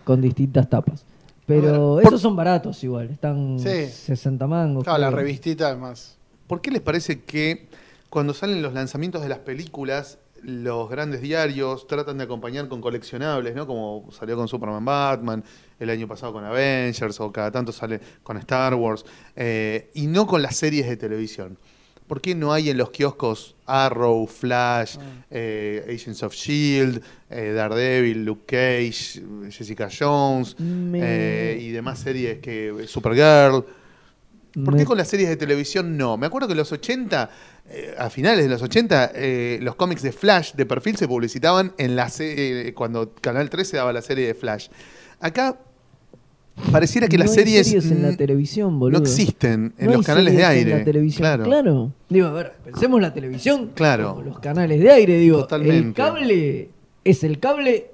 con distintas tapas. Pero esos son baratos igual. Están Sí. 60 mangos. Claro, la revistita es más. ¿Por qué les parece que cuando salen los lanzamientos de las películas, los grandes diarios tratan de acompañar con coleccionables, ¿no? Como salió con Superman Batman, el año pasado con Avengers, o cada tanto sale con Star Wars, eh, y no con las series de televisión? ¿Por qué no hay en los kioscos Arrow, Flash, eh, Agents of Shield, eh, Daredevil, Luke Cage, Jessica Jones Me- y demás series que Supergirl? ¿Por qué con las series de televisión no? Me acuerdo que en los 80, eh, a finales de los 80, eh, los cómics de Flash de perfil se publicitaban en la eh, cuando Canal 13 daba la serie de Flash. Acá pareciera que no las hay series, en la televisión, boludo. no existen en No hay los canales de aire. En la televisión, claro. Digo, a ver, pensemos la televisión. Claro. como los canales de aire, digo. Totalmente. El cable es el cable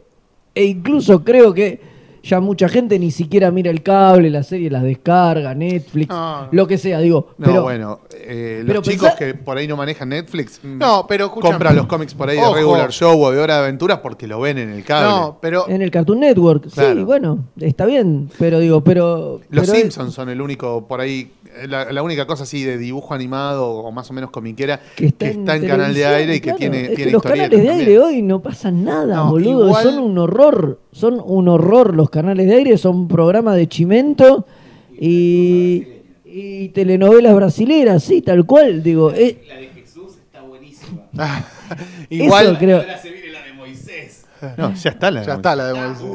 e incluso creo que ya mucha gente ni siquiera mira el cable, las series las descarga, Netflix, No. lo que sea, digo. No, pero bueno, eh, los chicos pensá- que por ahí no manejan Netflix mm, No, pero escúchame. compran los cómics por ahí Ojo. de Regular Show o de Hora de Aventura porque lo ven en el cable. No, pero en el Cartoon Network, sí, bueno, está bien, pero digo, pero... Los pero es- Simpsons son el único, por ahí, la, la única cosa así de dibujo animado o más o menos comiquera que está, en, canal de aire y que claro. tiene, Es que tiene los historietas canales de aire también. hoy no pasan nada, No, boludo. igual- Son un horror. Son un horror los canales de aire. Son programas de chimento y, y telenovelas brasileras, sí, tal cual. Digo, eh, La de Jesús está buenísima. igual eso creo. Ahora se viene la de Moisés. No, ya está la ya está la de Moisés.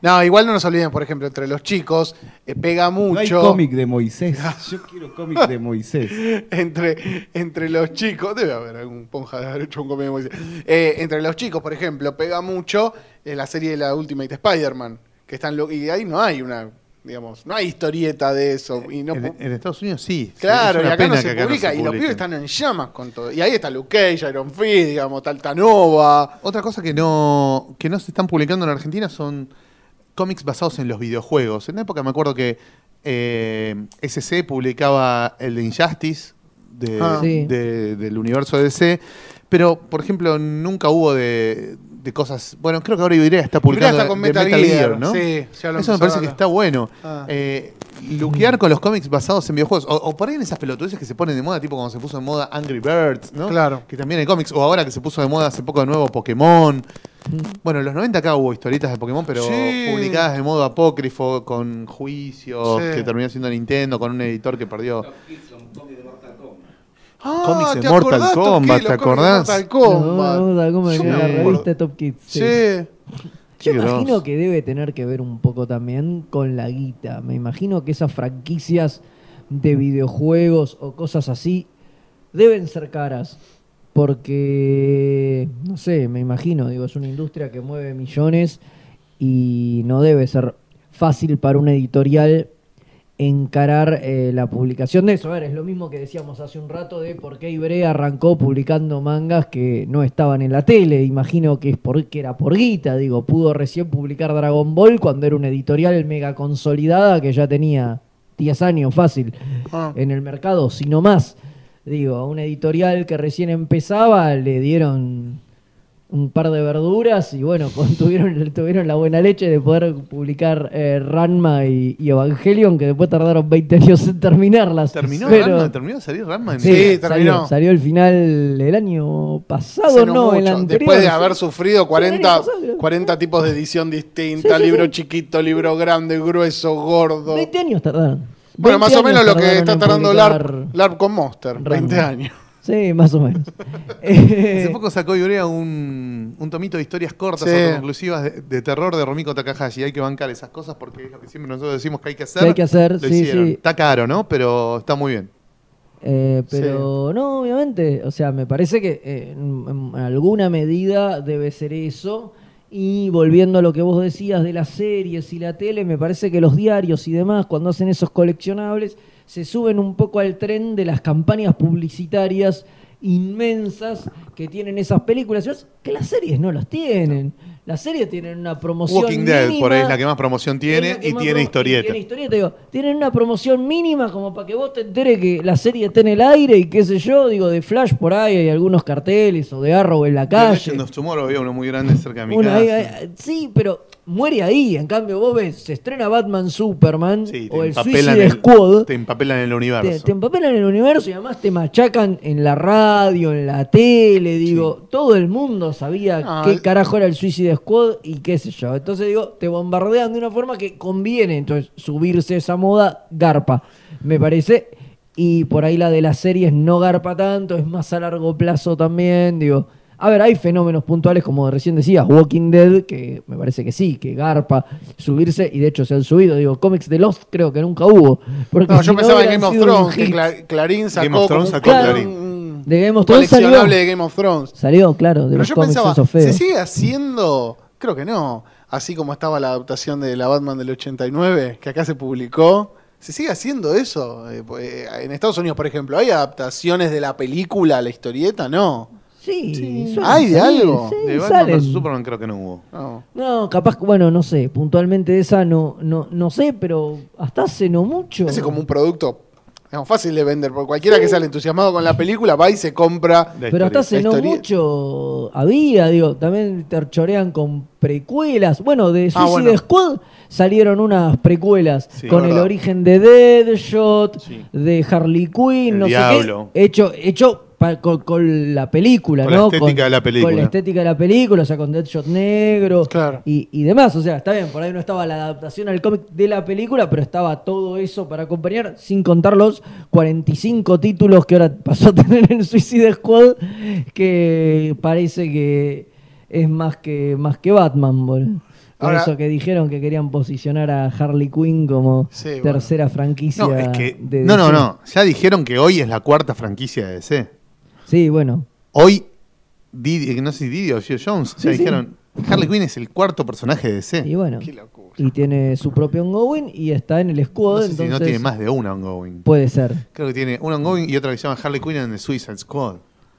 No, igual no nos olviden, por ejemplo, entre los chicos eh, pega mucho. No hay cómic de Moisés. Yo quiero cómic de Moisés. entre, entre los chicos, debe haber algún ponja de haber hecho un cómic de Moisés. Eh, entre los chicos, por ejemplo, pega mucho eh, la serie de la Ultimate Spider-Man. Que están lo- y ahí no hay una, digamos, no hay historieta de eso. Y no, en, Estados Unidos sí. claro, y acá no se no publica. se y los pibes están en llamas con todo. Y ahí está Luke Cage, Iron Fist, digamos, Taltanova. Otra cosa que no, que no se están publicando en Argentina son cómics basados en los videojuegos. En una época me acuerdo que eh, SC publicaba el de Injustice de- Ah. Sí. de- del universo de DC, pero por ejemplo nunca hubo de, de cosas... Bueno, creo que ahora Ibrea está publicando está con de Metal Gear, ¿no? sí, ya lo Eso me parece que está bueno. Ah. Eh, luquear con los cómics basados en videojuegos. O, o por ahí en esas pelotudeces que se ponen de moda, tipo cuando se puso de moda Angry Birds, ¿no? Claro. Que también hay cómics. O ahora que se puso de moda hace poco de nuevo Pokémon. Bueno, en los 90 acá hubo historietas de Pokémon, pero Sí. publicadas de modo apócrifo, con juicios, Sí. que terminó siendo Nintendo, con un editor que perdió. Ah, Cómics de ¿te Mortal acordás, Kombat? ¿te acordás? Mortal Kombat. Yo en me la revista Top Kids. Sí. sí. Yo Qué imagino que debe tener que ver un poco también con la guita. Me imagino que esas franquicias de videojuegos o cosas así deben ser caras. Porque, no sé, me imagino, digo, es una industria que mueve millones y no debe ser fácil para una editorial encarar eh, la publicación de eso. A ver, es lo mismo que decíamos hace un rato de por qué Ibre arrancó publicando mangas que no estaban en la tele. Imagino que es porque era por guita, digo, pudo recién publicar Dragon Ball cuando era una editorial mega consolidada que ya tenía 10 años fácil Ah. en el mercado, si no más. Digo, a una editorial que recién empezaba le dieron un par de verduras y bueno, tuvieron, tuvieron la buena leche de poder publicar eh, Ranma y, y Evangelion, que después tardaron 20 años en terminarlas. ¿Terminó Pero- Ranma? ¿Terminó de salir Ranma? en- Sí, Sí, salió, terminó. salió el final el año pasado, no, el mucho. anterior. Después de haber sufrido el 40, año pasado. 40 tipos de edición distinta, Sí, sí, libro chiquito, libro grande, grueso, gordo. 20 años tardaron. Bueno, 20 más o menos lo que está tardando LARP, LARP con Monster, 20 Ranma. años. Sí, más o menos. Eh, Hace poco sacó Ibrea un, un tomito de historias cortas, Sí. autoconclusivas de, de terror de Romiko Takahashi. Hay que bancar esas cosas porque es lo que siempre nosotros decimos que hay que hacer. Que hay que hacer, Lo sí, hicieron. sí. Está caro, ¿no? Pero está muy bien. Eh, pero no, obviamente, o sea, me parece que eh, en, en alguna medida debe ser eso. Y volviendo a lo que vos decías de las series y la tele, me parece que los diarios y demás, cuando hacen esos coleccionables, se suben un poco al tren de las campañas publicitarias inmensas que tienen esas películas, que las series no las tienen. Las series tienen una promoción Walking Dead, por ahí es la que más promoción tiene la y tiene historieta. tiene historieta, digo, tienen una promoción mínima como para que vos te enteres que la serie está en el aire y qué sé yo, digo, de Flash por ahí hay algunos carteles o de Arrow en la calle. Legend of Tomorrow había uno muy grande cerca de mi Una casa. ahí- ahí- sí, pero muere ahí. En cambio, vos ves, se estrena Batman Superman Sí, o el Suicide el, Squad. te empapelan el universo. Te, te empapelan en el universo y además te machacan en la radio, en la tele, digo, todo el mundo sabía Ah, qué carajo era el Suicide Squad y qué sé yo. Entonces digo, te bombardean de una forma que conviene entonces subirse esa moda, garpa, me parece. Y por ahí la de las series no garpa tanto, es más a largo plazo también, digo. A ver, hay fenómenos puntuales, como recién decías, Walking Dead, que me parece que sí, que garpa subirse, y de hecho se han subido. Digo, cómics de Lost creo que nunca hubo. Porque No, si yo pensaba en Game of Thrones, que Clarín sacó, Game of Thrones sacó Clarín. De Game of Thrones salió. de Game of Thrones. Salió, claro, de Pero los yo cómics pensaba, esos ¿se sigue haciendo? Creo que no. Así como estaba la adaptación de la Batman del 89, que acá se publicó. ¿Se sigue haciendo eso? Eh, pues, eh, en Estados Unidos, por ejemplo, ¿hay adaptaciones de la película a la historieta? No. Sí, ¿Hay de salir, algo? sí, de Batman vs Superman creo que no hubo. no. No, capaz, bueno, no sé, puntualmente de esa no, no, no sé, pero hasta hace no mucho. Ese es como un producto digamos, fácil de vender, porque cualquiera que sale entusiasmado con la película va y se compra. Pero hasta hace no mucho había, digo, también terchorean con precuelas. Bueno, de Ah, Suicide bueno. Squad salieron unas precuelas Sí, con el origen de Deadshot, Sí. de Harley Quinn, El no Diablo. sé qué. Hecho, hecho pa- con, con la película, Con la ¿no? estética de la película. Con la estética de la película, o sea, con Deadshot negro Claro. y, y demás. O sea, está bien, por ahí no estaba la adaptación al cómic de la película, pero estaba todo eso para acompañar, sin contar los 45 títulos que ahora pasó a tener el Suicide Squad, que parece que es más que, más que Batman, boludo. Por Ahora- eso que dijeron que querían posicionar a Harley Quinn como Sí, bueno. tercera franquicia. No, es que, de no, no, DC. no. Ya dijeron que hoy es la cuarta franquicia de DC. Sí, bueno. Hoy, Didi, no sé si Didi o Joe Jones, ya Sí, sí. dijeron, Harley Quinn es el cuarto personaje de DC. Y bueno. Qué locura. Y tiene su propio ongoing y está en el No squad, sé si no tiene más de una ongoing. puede ser. Creo que tiene una ongoing y otra que se llama Harley Quinn en the Suicide Squad.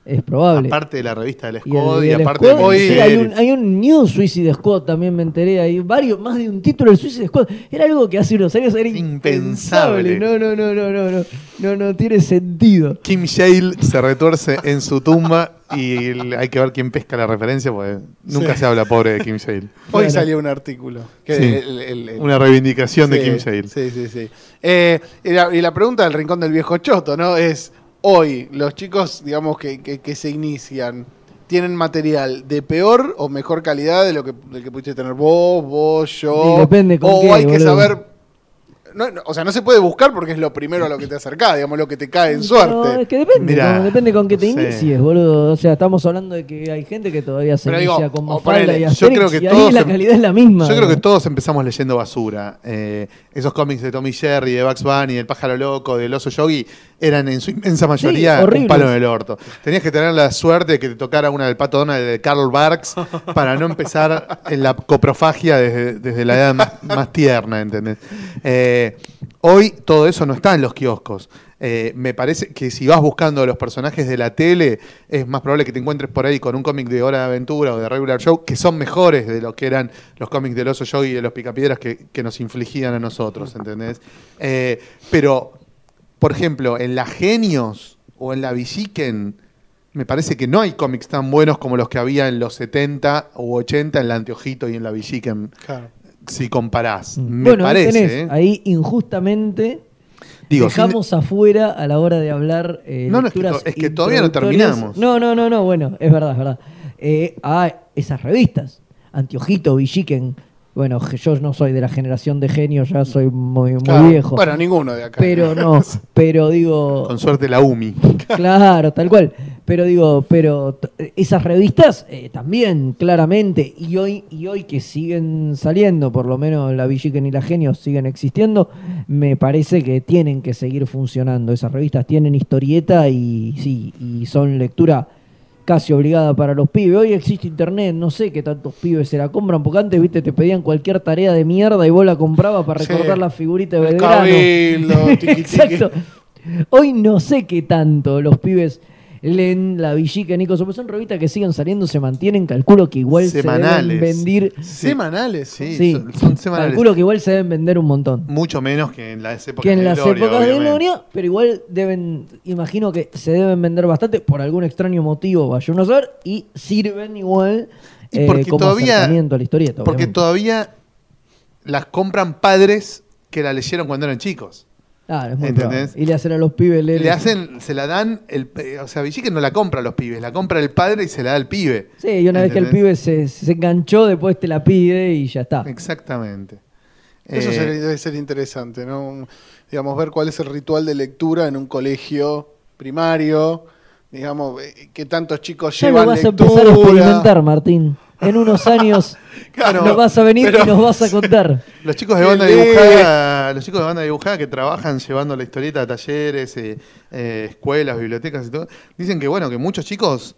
Es probable. Aparte de la revista del Y el- Squad y, aparte Squad, de Hoy- sí, hay, un, hay un New Suicide Squad, también me enteré. Hay varios, más de un título del Suicide Squad. Era algo que hace unos años era impensable. Impensable. No, no, no, no, no, no. No, no tiene sentido. Kim Shale se retuerce en su tumba y hay que ver quién pesca la referencia porque nunca Sí. se habla pobre de Kim Shale. Hoy Bueno. salió un artículo. que Sí. el- el- el- Una reivindicación de Kim Shale. Sí, sí, sí. Eh, y, la, y la pregunta del rincón del viejo choto, ¿no? Es hoy, los chicos, digamos, que, que- que se inician, tienen material de peor o mejor calidad de lo que, del que pudiste tener vos, vos, yo. Y depende con o qué, hay que saber. No, no, o sea, no se puede buscar porque es lo primero a lo que te acercás, digamos, lo que te cae en No, suerte. es que depende, Mirá, con, depende con qué te no sé. inicies, boludo. O sea, estamos hablando de que hay gente que todavía se Pero digo, inicia con o Mafalda ponele, y yo Asterix, creo que y ahí todos la em- calidad es la misma. Yo creo que todos empezamos leyendo basura. Eh, esos cómics de Tommy Jerry, de Bugs Bunny, del pájaro loco, del oso yogi, eran en su inmensa mayoría un horribles. palo en el orto. Tenías que tener la suerte de que te tocara una del pato Donald de Karl Barks para no empezar en la coprofagia desde, desde la edad más, más tierna, ¿entendés? Eh, hoy todo eso no está en los kioscos. Eh, me parece que si vas buscando los personajes de la tele, es más probable que te encuentres por ahí con un cómic de Hora de Aventura o de Regular Show que son mejores de lo que eran los cómics del Oso Yogi y de los Picapiedras que, que nos infligían a nosotros, ¿entendés? Eh, pero, por ejemplo, en la Genios o en la Villiquen, me parece que no hay cómics tan buenos como los que había en los 70 u 80 en la Anteojito y en la Villiquen, Claro. Si comparás. Me bueno, ahí parece, tenés, ¿eh? ahí injustamente Digo, sin- dejamos afuera a la hora de hablar eh, No, no, es que es todavía no terminamos. No, no, no, no, bueno, es verdad, es verdad. Eh, a esas revistas, Antiojito, Villiquen. Bueno, je- yo no soy de la generación de genios, ya soy muy, muy Claro. viejo. Bueno, ninguno de acá. pero no, pero digo, con suerte la UMI. Claro, tal cual. Pero digo, pero esas revistas eh, también, claramente, y hoy, y hoy que siguen saliendo, por lo menos la Villiquen y la Genios siguen existiendo, me parece que tienen que seguir funcionando. Esas revistas tienen historieta y sí, y son lectura casi obligada para los pibes. Hoy existe internet, no sé qué tantos pibes se la compran, porque antes, viste, te pedían cualquier tarea de mierda y vos la comprabas para Sí. recordar la figurita de El Belgrano. Cabildo. Exacto. Hoy no sé qué tanto los pibes leen la Villica, Nico. Pues son revistas que siguen saliendo, se mantienen. Calculo que igual se Semanales. deben vender. Semanales. Sí, Sí, son, son semanales. calculo que igual se deben vender un montón. Mucho menos que en las épocas Que en de las Gloria, épocas de. Gloria, pero igual deben, imagino que se deben vender bastante por algún extraño motivo, vaya uno a saber, y sirven igual Y eh, porque como todavía- acercamiento a la historieta. Porque obviamente. todavía las compran padres que la leyeron cuando eran chicos. Claro, es muy. Y le hacen a los pibes leer. Le hacen, se la dan, el, o sea, Villiquen no la compra a los pibes, la compra el padre y se la da al pibe. Sí, y una vez que el pibe se, se enganchó, después te la pide y ya está. Exactamente. Eso Eh, sería- debe ser interesante, ¿no? Digamos, ver cuál es el ritual de lectura en un colegio primario. Digamos, eh, que tantos chicos Ya lo llevan vas a lectura. empezar a experimentar, Martín. En unos años Claro, nos vas a venir pero- y nos vas a contar. Los chicos de banda dibujada, los chicos de banda dibujada que trabajan llevando la historieta a talleres, eh, eh, escuelas, bibliotecas y todo, dicen que bueno, que muchos chicos,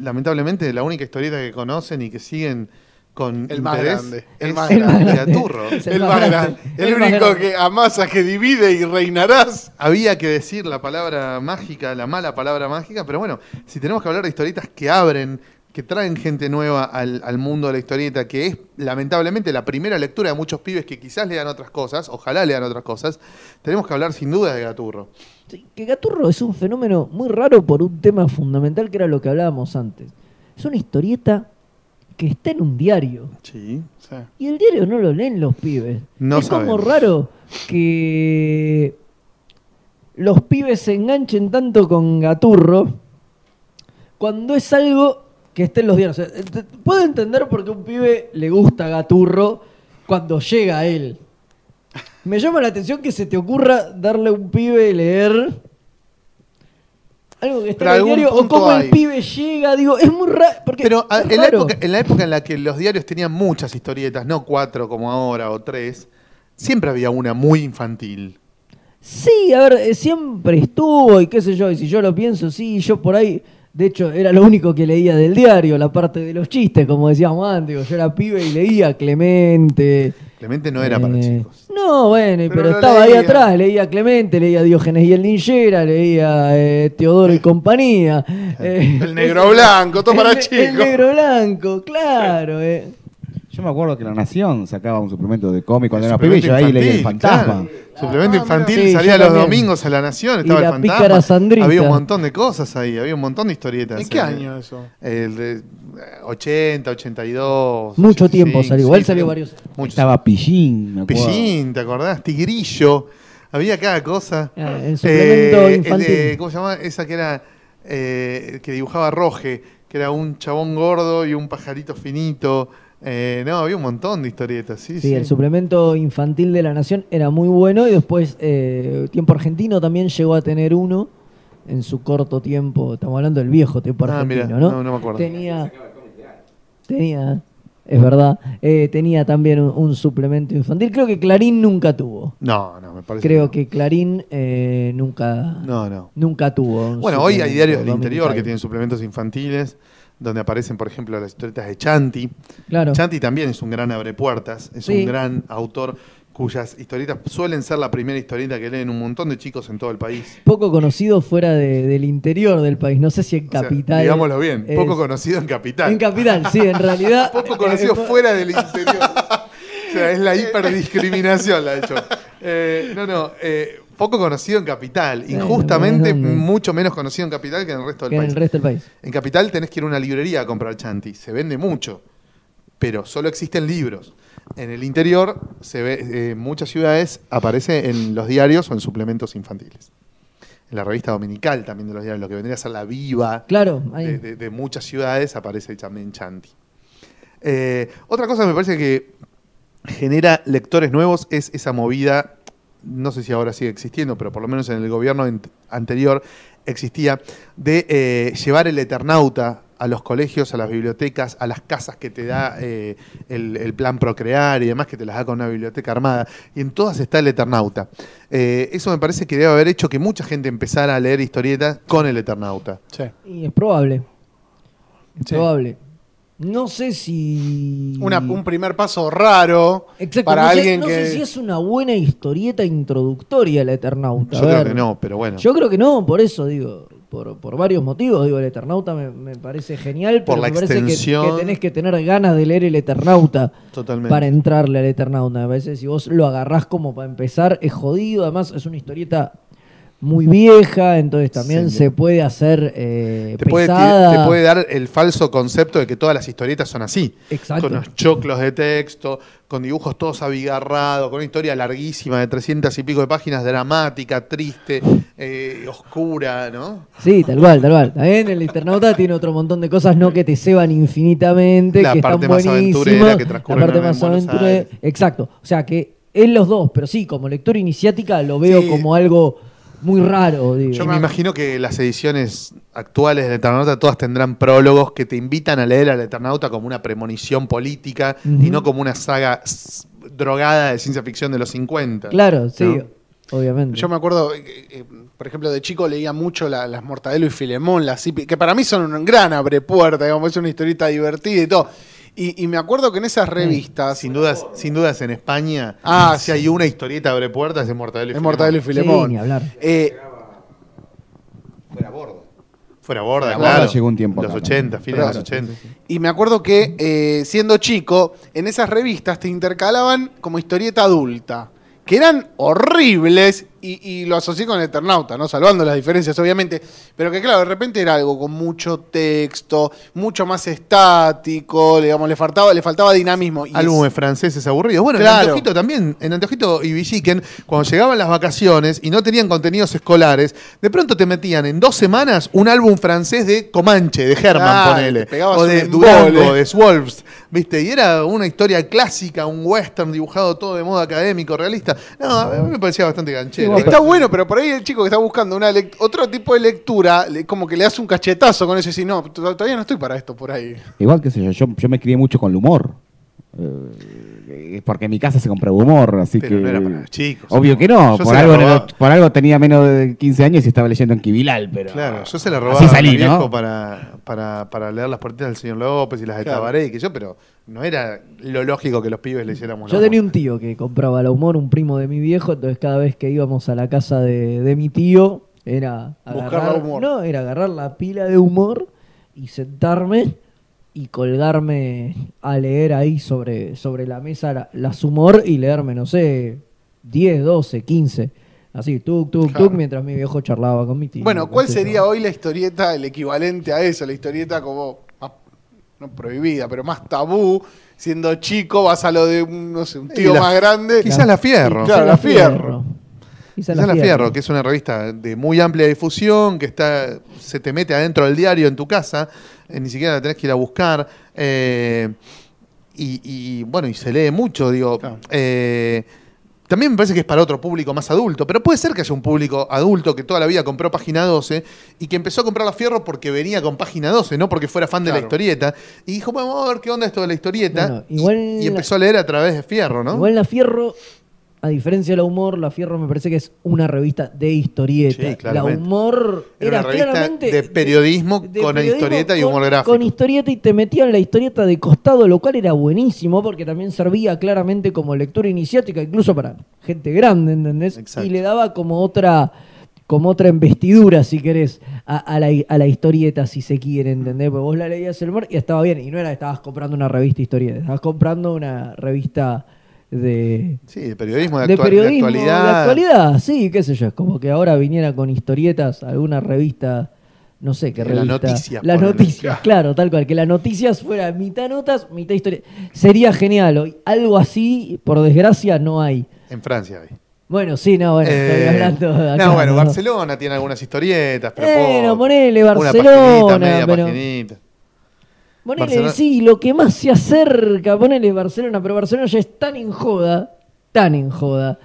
lamentablemente, la única historieta que conocen y que siguen con El más interés grande, el es más el grande. Gaturro. Es El, más más grande, grande, el, el único grande. que amasa, que divide y reinarás. Había que decir la palabra mágica, la mala palabra mágica, pero bueno, si tenemos que hablar de historietas que abren, que traen gente nueva al, al mundo de la historieta, que es lamentablemente la primera lectura de muchos pibes que quizás lean otras cosas, ojalá lean otras cosas, tenemos que hablar sin duda de Gaturro. Sí, Que Gaturro es un fenómeno muy raro por un tema fundamental que era lo que hablábamos antes. Es una historieta que está en un diario. Sí. Sí. Y el diario no lo leen los pibes. No es como raro que los pibes se enganchen tanto con Gaturro cuando es algo que esté en los diarios. O sea, puedo entender por qué un pibe le gusta Gaturro cuando llega a él. Me llama la atención que se te ocurra darle a un pibe leer algo que está en el diario o cómo hay. el pibe llega. Digo, es muy raro. Pero a- la, época, en la época en la que los diarios tenían muchas historietas, no cuatro como ahora o tres, siempre había una muy infantil. Sí, a ver, eh, siempre estuvo y qué sé yo, y si yo lo pienso, sí, yo por ahí, de hecho, era lo único que leía del diario, la parte de los chistes, como decíamos antes, digo, yo era pibe y leía Clemente. Clemente no era para eh, chicos. No, bueno, Pero pero, estaba ahí atrás, leía Clemente, leía Diógenes y el Linchera, leía eh, Teodoro y compañía. eh, El negro blanco, todo para el, chicos. El negro blanco, claro. Eh. Yo me acuerdo que La Nación sacaba un suplemento de cómic cuando El era pibe yo ahí leía El infantil, Fantasma. claro. Suplemento Ah, infantil. Sí, salía los domingos a la Nación, Y estaba la el fantasma. Sandrita. Había un montón de cosas ahí, había un montón de historietas. ¿En qué eh, año eso? El de eh, 80, 82. Mucho tiempo 85, salió, igual sí, salió varios. muchos. Estaba Pillín, me acuerdo. Pillín, ¿te acordás? Tigrillo. Había cada cosa. Ah, el suplemento Eh, el infantil. de- ¿Cómo se llama? Esa que era. eh, que dibujaba Roge. que era un chabón gordo y un pajarito finito. Eh, no, había un montón de historietas, sí, Sí, sí. el suplemento infantil de la Nación era muy bueno y después eh, Tiempo Argentino también llegó a tener uno en su corto tiempo. Estamos hablando del viejo Tiempo Ah, Argentino, ¿no? no, no me acuerdo. Tenía, tenía, es verdad, eh, tenía también un, un suplemento infantil. Creo que Clarín nunca tuvo. No, no, me parece Creo no. que Clarín eh, nunca, No, no. nunca tuvo. Bueno, hoy hay diarios del interior que tienen suplementos infantiles, donde aparecen, por ejemplo, las historietas de Chanti. Claro. Chanti también es un gran abrepuertas, es Sí. un gran autor cuyas historietas suelen ser la primera historieta que leen un montón de chicos en todo el país. Poco conocido fuera de- del interior del país. No sé si en O sea, capital. digámoslo bien, es- poco conocido en Capital. En capital, sí, en realidad. poco conocido fuera del interior. o sea, es la hiperdiscriminación la ha hecho. Eh, no, no, eh, poco conocido en Capital. Injustamente, ¿dónde? mucho menos conocido en Capital que en el resto del que en país. el resto del país. En Capital tenés que ir a una librería a comprar Chanti. Se vende mucho, pero solo existen libros. En el interior, se ve, eh, en muchas ciudades aparece en los diarios o en suplementos infantiles. En la revista dominical también de los diarios, lo que vendría a ser la viva Claro, ahí. de, de- de muchas ciudades, aparece también Chanti. Eh, otra cosa que me parece que genera lectores nuevos es esa movida, no sé si ahora sigue existiendo, pero por lo menos en el gobierno anterior existía, de eh, llevar el Eternauta a los colegios, a las bibliotecas, a las casas que te da eh, el, el plan Procrear y demás, que te las da con una biblioteca armada. Y en todas está el Eternauta. Eh, eso me parece que debe haber hecho que mucha gente empezara a leer historietas con el Eternauta. Sí. Y es probable. Es Sí. probable. No sé si. Una- un primer paso raro Exacto, para no sé- alguien no que. sé si es una buena historieta introductoria el Eternauta. Yo creo que no, pero bueno. Yo creo que no, por eso digo. Por, por varios motivos, digo, el Eternauta me, me parece genial, Por pero la me parece que- extensión. que, tenés que tener ganas de leer el Eternauta Totalmente. para entrarle al Eternauta. Me parece que si vos lo agarrás como para empezar, es jodido. Además, es una historieta muy vieja, entonces también Sí. se puede hacer eh, te, puede, pesada. te puede dar el falso concepto de que todas las historietas son así. Exacto. Con los choclos de texto, con dibujos todos abigarrados, con una historia larguísima de 300 y pico de páginas, dramática, triste, eh, oscura, ¿no? Sí, tal cual, tal cual. También el Eternauta tiene otro montón de cosas no que te ceban infinitamente, La que parte están más aventurera que transcurre La parte en más aventurera. Exacto. O sea que es los dos, pero sí, como lectura iniciática lo veo Sí. como algo muy raro. Digo. Yo me imagino que las ediciones actuales del Eternauta todas tendrán prólogos que te invitan a leer al Eternauta como una premonición política y no como una saga drogada de ciencia ficción de los 50. Claro, sí, obviamente. Yo me acuerdo, eh, eh, por ejemplo, de chico leía mucho la- las Mortadelo y Filemón, las Zipi, que para mí son un gran abrepuerta, digamos, es una historieta divertida y todo. Y, y me acuerdo que en esas revistas, Sin dudas, sin dudas en España, Ah, si hay una historieta abre puertas de Mortadelo y es Mortadelo y Filemón. Sí, ni hablar. Eh, Fuera borda. Fuera borda, Fuera claro. Borda llegó un tiempo Los acá 80, fines de los Claro, 80. Y me acuerdo que eh, siendo chico, en esas revistas te intercalaban como historieta adulta, que eran horribles y, y lo asocié con el Eternauta, ¿no? Salvando las diferencias, obviamente, pero que claro, de repente era algo con mucho texto, mucho más estático, digamos, le faltaba, le faltaba dinamismo. Y Álbumes es- franceses aburridos. Bueno, en Claro. Anteojito también, en Anteojito y Villiquen, cuando llegaban las vacaciones y no tenían contenidos escolares, de pronto te metían en dos semanas un álbum francés de Comanche, de Herman, Claro, ponele. O de Durango, de Swolves, ¿viste? Y era una historia clásica, un western dibujado todo de modo académico, realista. No, a mí me parecía bastante ganchero. Está bueno, pero por ahí el chico que está buscando una otro tipo de lectura, le- como que le hace un cachetazo con eso y dice, no, todavía no estoy para esto por ahí. Igual que sé yo, yo, yo me crié mucho con el humor. Eh, porque en mi casa se compraba humor, así Pero que. no era para los chicos. Obvio que no, Yo por algo, robaba. por algo tenía menos de 15 años y estaba leyendo en Kibilal, pero. Claro, yo se la robaba Así salí, a mi viejo ¿no? para, para, para leer las partidas del señor López y las de Claro. Tabaré y que yo, pero no era lo lógico que los pibes leyéramos. Yo tenía un tío que compraba la humor, un primo de mi viejo, entonces cada vez que íbamos a la casa de, de mi tío era Buscar agarrar, la humor. no, era agarrar la pila de humor y sentarme y colgarme a leer ahí sobre, sobre la mesa la- las humor y leerme, no sé, 10, 12, 15. Así, tuk, tuk, Claro. tuk, mientras mi viejo charlaba con mi tío. Bueno, ¿cuál sé sería hoy la historieta, el equivalente a eso? La historieta como, más- no prohibida, pero más tabú. Siendo chico, vas a lo de un, no sé, un tío Y la- más grande. Quizás la Fierro. Claro, la Fierro. Quizá la Fierro, que es una revista de muy amplia difusión, que está se te mete adentro del diario en tu casa, eh, ni siquiera la tenés que ir a buscar. eh, y, y, bueno, y se lee mucho, digo. Claro. eh, también me parece que es para otro público más adulto, pero puede ser que haya un público adulto que toda la vida compró Página 12 y que empezó a comprar la Fierro porque venía con Página 12, no porque fuera fan de la Claro. historieta. Y dijo, bueno, vamos a ver qué onda esto de la historieta. Bueno, Y- igual y, la- empezó a leer a través de Fierro, ¿no? Igual la Fierro, a diferencia de la Humor, la Fierro me parece que es una revista de historieta. Sí, la. Humor Era era, claramente de periodismo de con periodismo historieta y humor gráfico. Con historieta y te metían la historieta de costado, lo cual era buenísimo porque también servía claramente como lectura iniciática, incluso para gente grande, ¿entendés? Exacto. Y le daba como otra como otra investidura, si querés, a, a la, a la historieta, si se quiere, ¿entendés? Porque vos la leías el humor y estaba bien. Y no era que estabas comprando una revista historieta, estabas comprando una revista de, Sí, de periodismo de, actualidad. de actualidad, sí, qué sé yo, es como que ahora viniera con historietas alguna revista, no sé qué revista. noticias, Las ponele. noticias, claro, tal cual, que las noticias fuera mitad notas, mitad historia. Sería genial, hoy algo así, por desgracia, no hay. En Francia. ahí. Bueno, sí, no, bueno, estoy Eh, hablando de acá, no, bueno, ¿no? Barcelona tiene algunas historietas, pero Bueno, poco. ponele Una Barcelona, paginita, media pero- paginita. Ponele, Barcelona- sí, lo que más se acerca, ponele Barcelona, pero Barcelona ya es tan en joda, tan en joda,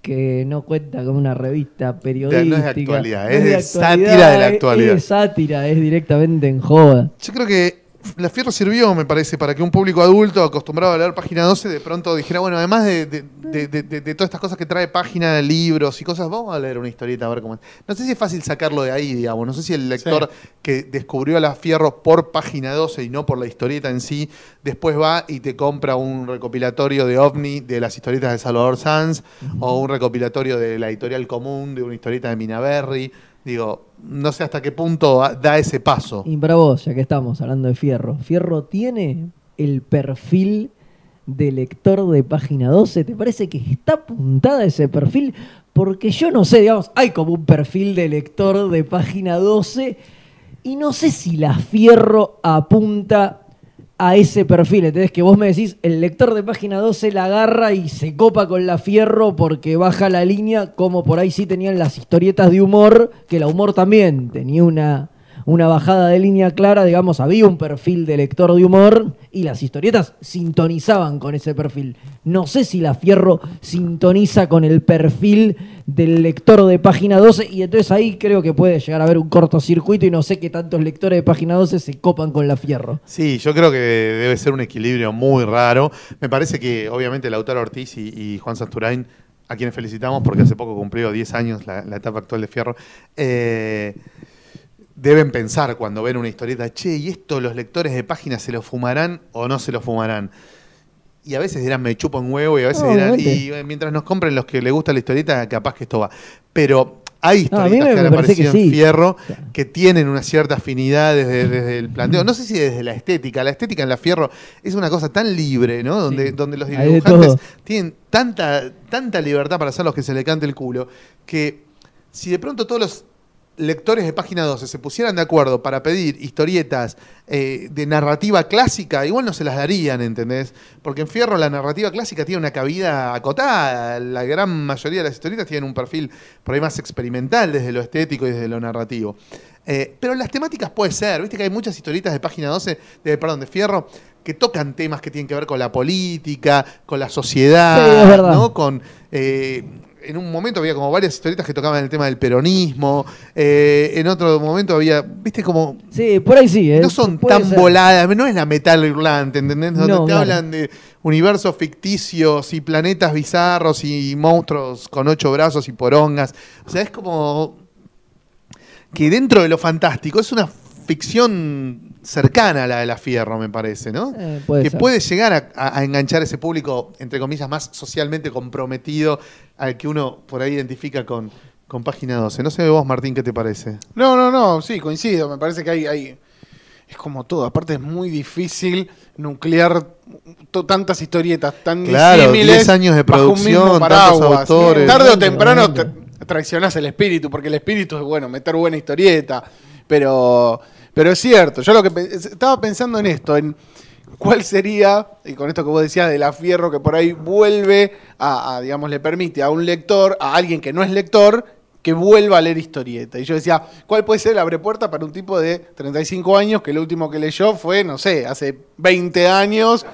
que no cuenta con una revista periodística. no es de actualidad, no es de actualidad, sátira de la es- actualidad. Es sátira, es directamente en joda. Yo creo que la Fierro sirvió, me parece, para que un público adulto acostumbrado a leer página 12 de pronto dijera, bueno, además de, de- de- de- todas estas cosas que trae página, libros y cosas, vamos a leer una historieta a ver cómo es. No sé si es fácil sacarlo de ahí, digamos. No sé si el lector que descubrió a la Fierro por página 12 y no por la historieta en sí, después va y te compra un recopilatorio de OVNI de las historietas de Salvador Sanz o un recopilatorio de la editorial común de una historieta de Minaberry. Digo, no sé hasta qué punto da ese paso. Y para vos, ya que estamos hablando de Fierro, ¿Fierro tiene el perfil de lector de página 12? ¿Te parece que está apuntada ese perfil? Porque yo no sé, digamos, hay como un perfil de lector de página 12 y no sé si la Fierro apunta a ese perfil. Entonces que vos me decís, el lector de página 12 la agarra y se copa con la Fierro porque baja la línea, como por ahí sí tenían las historietas de humor, que la humor también tenía una, una bajada de línea clara, digamos, había un perfil de lector de humor y las historietas sintonizaban con ese perfil. No sé si la Fierro sintoniza con el perfil del lector de página 12 y entonces ahí creo que puede llegar a haber un cortocircuito y no sé qué tantos lectores de página 12 se copan con la Fierro. Sí, yo creo que debe ser un equilibrio muy raro. Me parece que, obviamente, Lautaro Ortiz y, Juan Sasturain, a quienes felicitamos porque hace poco cumplió 10 años la, la etapa actual de Fierro, eh, deben pensar cuando ven una historieta, che, ¿y esto los lectores de páginas se lo fumarán o no se lo fumarán? Y a veces dirán, me chupo un huevo, y a veces No, dirán, obviamente. y eh, mientras nos compren los que les gusta la historieta, capaz que esto va. Pero hay No, historietas me- que han aparecido en sí. Fierro Claro. que tienen una cierta afinidad desde, desde el planteo. No sé si desde la estética. La estética en la Fierro es una cosa tan libre, ¿no? Donde, Sí. donde los dibujantes tienen tanta, tanta libertad para hacer los que se le cante el culo, que si de pronto todos los lectores de página 12 se pusieran de acuerdo para pedir historietas eh, de narrativa clásica, igual no se las darían, ¿entendés? Porque en Fierro la narrativa clásica tiene una cabida acotada. La gran mayoría de las historietas tienen un perfil por ahí más experimental desde lo estético y desde lo narrativo. Eh, pero las temáticas puede ser, viste que hay muchas historietas de página 12, de, perdón, de Fierro, que tocan temas que tienen que ver con la política, con la sociedad, Sí. ¿no? Con eh, en un momento había como varias historietas que tocaban el tema del peronismo, eh, en otro momento había, viste, como Sí, por ahí sí. ¿eh? no son Puede tan ser. voladas, no es la metal hurlante, ¿entendés? Donde No, te claro. hablan de universos ficticios y planetas bizarros y monstruos con ocho brazos y porongas. O sea, es como que dentro de lo fantástico es una ficción cercana a la de la Fierro, me parece, ¿no? Eh, puede que ser. puede llegar a, a- a enganchar ese público, entre comillas, más socialmente comprometido al que uno por ahí identifica con, con Página 12. No sé vos, Martín, ¿qué te parece? No, no, no, sí, coincido. Me parece que hay, hay es como todo. Aparte es muy difícil nuclear tantas historietas tan Claro, disímiles 10 años de producción, tantos autores. Tarde o temprano traicionás el espíritu, porque el espíritu es bueno, meter buena historieta. Pero, pero es cierto. Yo lo que estaba pensando en esto, en ¿cuál sería, y con esto que vos decías de la fierro, que por ahí vuelve a, a, digamos, le permite a un lector, a alguien que no es lector, que vuelva a leer historieta? Y yo decía, ¿cuál puede ser el abre puerta para un tipo de 35 años que lo último que leyó fue, no sé, hace 20 años?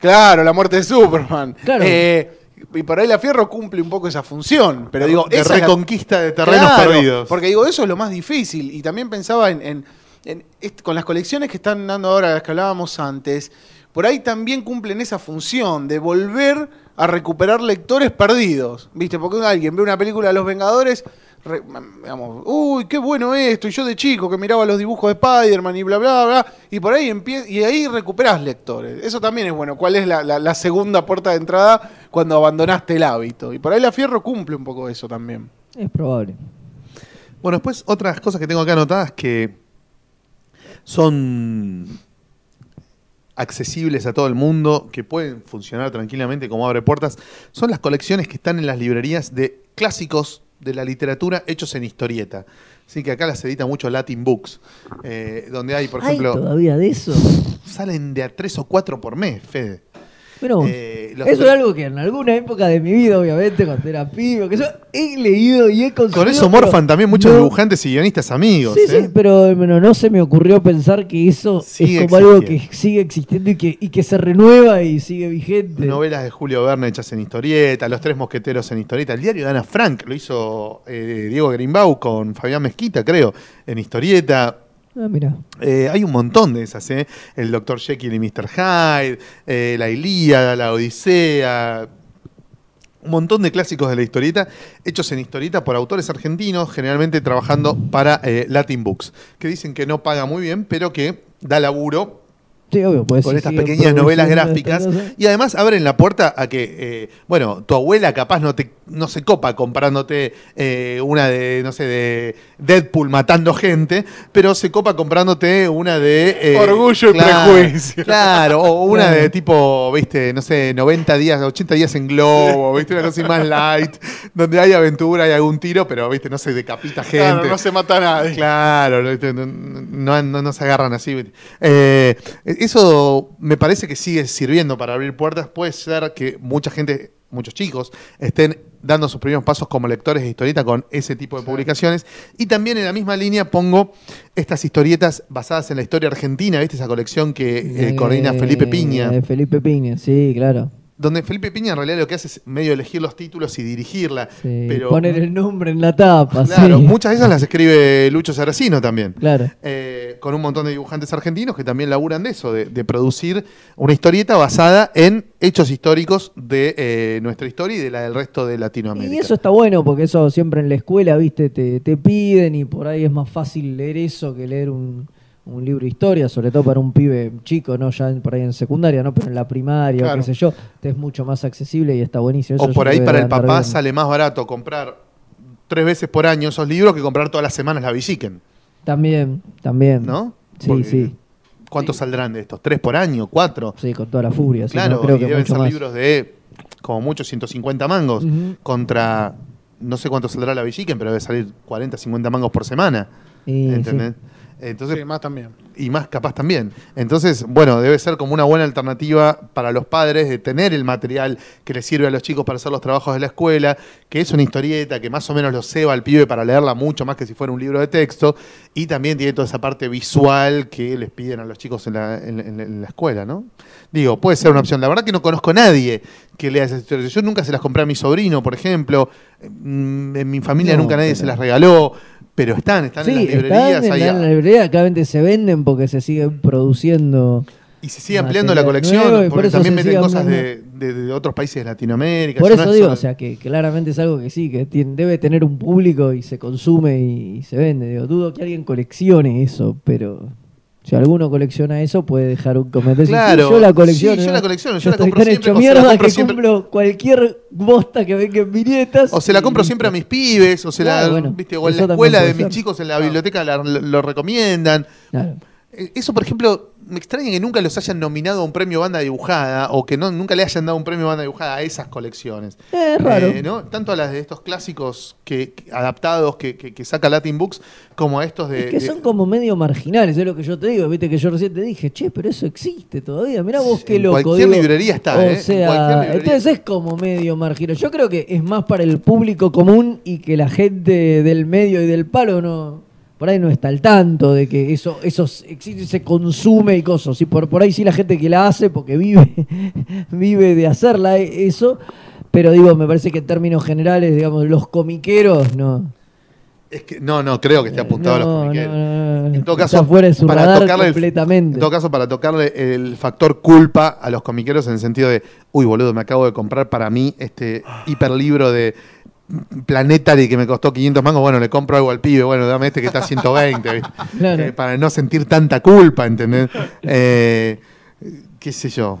Claro, la muerte de Superman. Claro. Eh, y por ahí la Fierro cumple un poco esa función. Pero digo, de esa es la- reconquista de terrenos Claro, perdidos. Porque digo, eso es lo más difícil. Y también pensaba en, en- en con las colecciones que están dando ahora, las que hablábamos antes, por ahí también cumplen esa función de volver a recuperar lectores perdidos. ¿Viste? Porque alguien ve una película de los Vengadores. re- digamos, uy, qué bueno esto, y yo de chico que miraba los dibujos de Spider-Man y bla, bla, bla, y por ahí empie- y ahí recuperás lectores. Eso también es bueno. ¿Cuál es la, la- la segunda puerta de entrada cuando abandonaste el hábito? Y por ahí la Fierro cumple un poco eso también. Es probable. Bueno, después otras cosas que tengo acá anotadas que son accesibles a todo el mundo, que pueden funcionar tranquilamente como abre puertas, son las colecciones que están en las librerías de clásicos de la literatura hechos en historieta. Así que acá las edita mucho Latin Books, eh, donde hay, por ¿Hay ejemplo, todavía de eso? salen de a tres o cuatro por mes, Fede. Pero Eh, los- eso es algo que en alguna época de mi vida, obviamente, cuando era pibe, que yo he leído y he consumido. Con eso morfan también muchos no- dibujantes y guionistas amigos. Sí, ¿eh? sí, pero bueno, no se me ocurrió pensar que eso Sigue es como algo que sigue existiendo y que, y que se renueva y sigue vigente. Novelas de Julio Verne hechas en historieta, Los Tres Mosqueteros en historieta. El diario de Ana Frank lo hizo eh, Diego Greenbau con Fabián Mezquita, creo, en historieta. Ah. Eh, hay un montón de esas, ¿eh? El Dr. Jekyll y Mr. Hyde, eh, La Ilíada, La Odisea. Un montón de clásicos de la historieta, hechos en historieta por autores argentinos, generalmente trabajando para Latin Books, que dicen que no paga muy bien, pero que da laburo Sí, obvio, pues con si estas pequeñas novelas gráficas y además abren la puerta a que, eh, bueno, tu abuela capaz no te no se copa comprándote eh, una de, no sé, de Deadpool matando gente, pero se copa comprándote una de... eh, Orgullo y prejuicio. Claro, o una Claro. de tipo, viste, no sé, 90 días, 80 días en globo, viste, una cosa más light, donde hay aventura, hay algún tiro, pero, viste, no se decapita gente. Claro, no se mata a nadie. Claro, no, no, no- no se agarran así. Eh, eso me parece que sigue sirviendo para abrir puertas. Puede ser que mucha gente, muchos chicos, estén dando sus primeros pasos como lectores de historieta con ese tipo de publicaciones. Y también en la misma línea pongo estas historietas basadas en la historia argentina, ¿viste? Esa colección que eh, coordina Felipe Piña. eh, Felipe Piña, sí, claro. Donde Felipe Piña en realidad lo que hace es medio elegir los títulos y dirigirla. Sí, pero Poner el nombre en la tapa, Claro, sí. muchas de esas las escribe Lucho Saracino también. Claro. Eh, con un montón de dibujantes argentinos que también laburan de eso, de, de producir una historieta basada en hechos históricos de eh, nuestra historia y de la del resto de Latinoamérica. Y eso está bueno, porque eso siempre en la escuela, viste, te, te piden y por ahí es más fácil leer eso que leer un, un libro de historia, sobre todo para un pibe chico, ¿no? Ya en- por ahí en secundaria, ¿no? Pero en la primaria, o qué sé yo, te es mucho más accesible y está buenísimo. Eso o por ahí para el papá bien. sale más barato comprar tres veces por año esos libros que comprar todas las semanas la Villiquen, También, también. ¿no? Sí, Porque, sí. ¿Cuántos saldrán de estos? ¿Tres por año? ¿Cuatro? Sí, con toda la furia. sí, claro, no, creo y que deben mucho ser más. libros de como mucho 150 mangos contra no sé cuánto saldrá la Villiquen, pero debe salir 40, 50 mangos por semana. Y, ¿Entendés? Entonces, Sí, más también. y más capaz también. Entonces, bueno, debe ser como una buena alternativa para los padres de tener el material que les sirve a los chicos para hacer los trabajos de la escuela, que es una historieta que más o menos los ceba al pibe para leerla mucho más que si fuera un libro de texto, y también tiene toda esa parte visual que les piden a los chicos en la, en- en- en la escuela, ¿no? Digo, puede ser una opción. La verdad que no conozco a nadie que lea esas historias. Yo nunca se las compré a mi sobrino, por ejemplo. Mm, En mi familia No, nunca nadie pero- se las regaló, pero están, están en Sí, las están librerías. en, hay- la, en la librería, claramente se venden porque se siguen produciendo. Y se sigue ampliando la colección, nuevo por porque también meten cosas de, de- de otros países de Latinoamérica. Por no eso es digo, solo- o sea, que claramente es algo que sí, que tiene- debe tener un público y se consume y, y se vende. Digo, dudo que alguien coleccione eso, pero si alguno colecciona eso, puede dejar un comentario. Sí, Claro, yo la colecciono. sí, yo la colecciono, yo la compro tan siempre, hecho o se la mierda compro que siempre- cumplo cualquier bosta que venga en viñetas. O se la y compro listo. siempre a mis pibes, o se la, Claro, bueno, viste, o en la escuela de mis chicos en la biblioteca la- lo, lo recomiendan. Claro. Eso, por ejemplo, me extraña que nunca los hayan nominado a un premio banda dibujada o que no, nunca le hayan dado un premio banda dibujada a esas colecciones. Eh, Es raro. Eh, ¿no? Tanto a las de estos clásicos que, que- adaptados que, que- que saca Latin Books como a estos de. Es que de- son como medio marginales, es lo que yo te digo. Viste que yo recién te dije, che, pero eso existe todavía. Mirá vos qué En loco. cualquier digo. librería está, O ¿eh? En sea, cualquier librería entonces es como medio marginal. Yo creo que es más para el público común y que la gente del medio y del palo no. Por ahí no está al tanto de que eso, eso existe, se consume y cosas. Y por, por ahí sí la gente que la hace, porque vive, vive de hacerla eh, eso. Pero digo, me parece que en términos generales, digamos, los comiqueros no. Es que, no, no, creo que esté apuntado a los comiqueros. no, no, no. En todo caso, fuera de su para radar tocarle el- completamente. en todo caso, para tocarle el factor culpa a los comiqueros en el sentido de, uy, boludo, me acabo de comprar para mí este hiperlibro de Planetary que me costó 500 mangos, bueno, le compro algo al pibe, bueno, dame este que está a 120, ¿viste? Claro. Eh, para no sentir tanta culpa, ¿entendés? Eh, qué sé yo,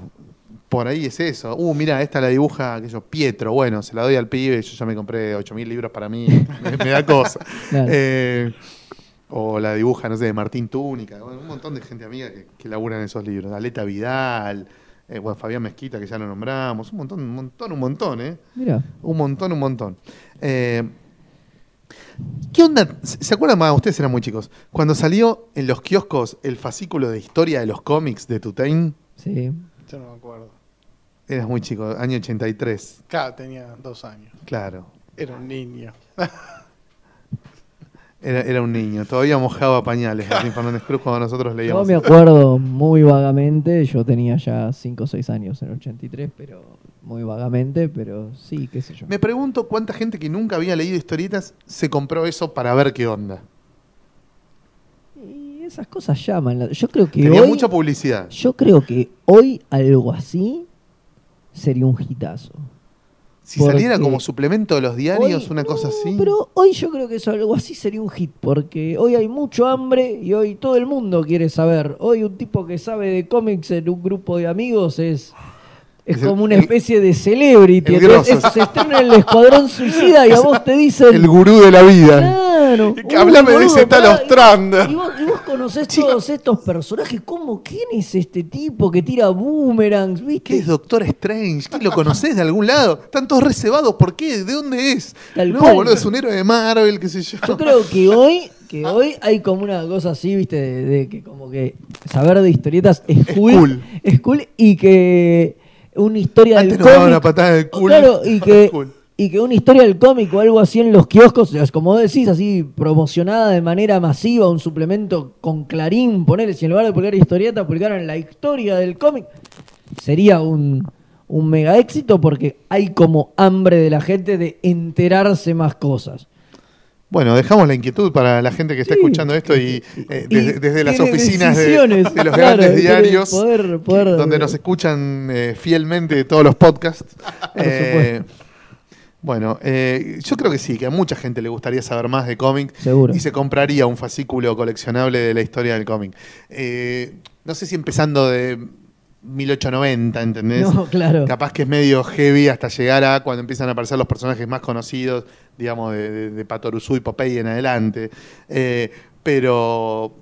por ahí es eso. Uh, mira, esta la dibuja, aquello, Pietro, bueno, se la doy al pibe, yo ya me compré 8.000 libros para mí, me, me da cosa. Claro. Eh, o la dibuja, no sé, de Martín Túnica, bueno, un montón de gente amiga que, que laburan esos libros. Aleta Vidal, eh, bueno, Fabián Mezquita, que ya lo nombramos, un montón, un montón, un montón, ¿eh? Mira, Un montón, un montón. Eh, ¿Qué onda? ¿Se se acuerdan más? Ustedes eran muy chicos. Cuando salió en los kioscos el fascículo de historia de los cómics de Tutain, sí. Yo no me acuerdo. eras muy chico, año 83, Claro, tenía dos años. claro. Era un niño. Era, era un niño, todavía mojaba pañales Martín Fernández Cruz cuando nosotros Yo leíamos. me acuerdo muy vagamente, yo tenía ya 5 o 6 años en el 83, pero muy vagamente, pero sí, qué sé yo. Me pregunto cuánta gente que nunca había leído historietas se compró eso para ver qué onda. Y esas cosas llaman. la- Yo creo que Tenía hoy, mucha publicidad. yo creo que hoy algo así sería un hitazo. Si saliera como suplemento de los diarios, Hoy- una cosa así. Pero hoy yo creo que eso, algo así sería un hit, porque hoy hay mucho hambre y hoy todo el mundo quiere saber. Hoy un tipo que sabe de cómics en un grupo de amigos es, es Es como una el- especie de celebrity. es- se estrena en el Escuadrón Suicida y a vos te dicen... El gurú de la vida. Claro. Que hablame de ese tal Ostrander. Y vos, y vos conocés todos estos personajes. ¿Cómo? ¿Quién es este tipo que tira boomerangs? ¿Qué ¿Viste? es Doctor Strange? ¿Qué lo conocés de algún lado? Están todos reservados. ¿Por qué? ¿De dónde es? Tal no, cual. boludo, es un héroe de Marvel, qué sé yo. Yo creo que hoy, que hoy hay como una cosa así, viste, de, de que como que saber de historietas es cool, cool. es cool y que una historia Antes del nos daban cómic, una patada de culo. claro, y que Cool. y que una historia del cómic o algo así en los kioscos, es como decís, así promocionada de manera masiva, un suplemento con Clarín, ponerle, si en lugar de publicar historietas, publicaran la historia del cómic, sería un, un mega éxito porque hay como hambre de la gente de enterarse más cosas. Bueno, dejamos la inquietud para la gente que está Sí. escuchando esto y eh, Y desde, las oficinas de, los claro, grandes diarios, poder- poder- donde nos escuchan eh, fielmente todos los podcasts. Eh, bueno, eh, yo creo que sí, que a mucha gente le gustaría saber más de cómic Seguro. y se compraría un fascículo coleccionable de la historia del cómic. No sé si empezando de 1890, ¿entendés? No, claro. Capaz que es medio heavy hasta llegar a cuando empiezan a aparecer los personajes más conocidos, digamos, de, de, de Patoruzú y Popeye en adelante. Eh, pero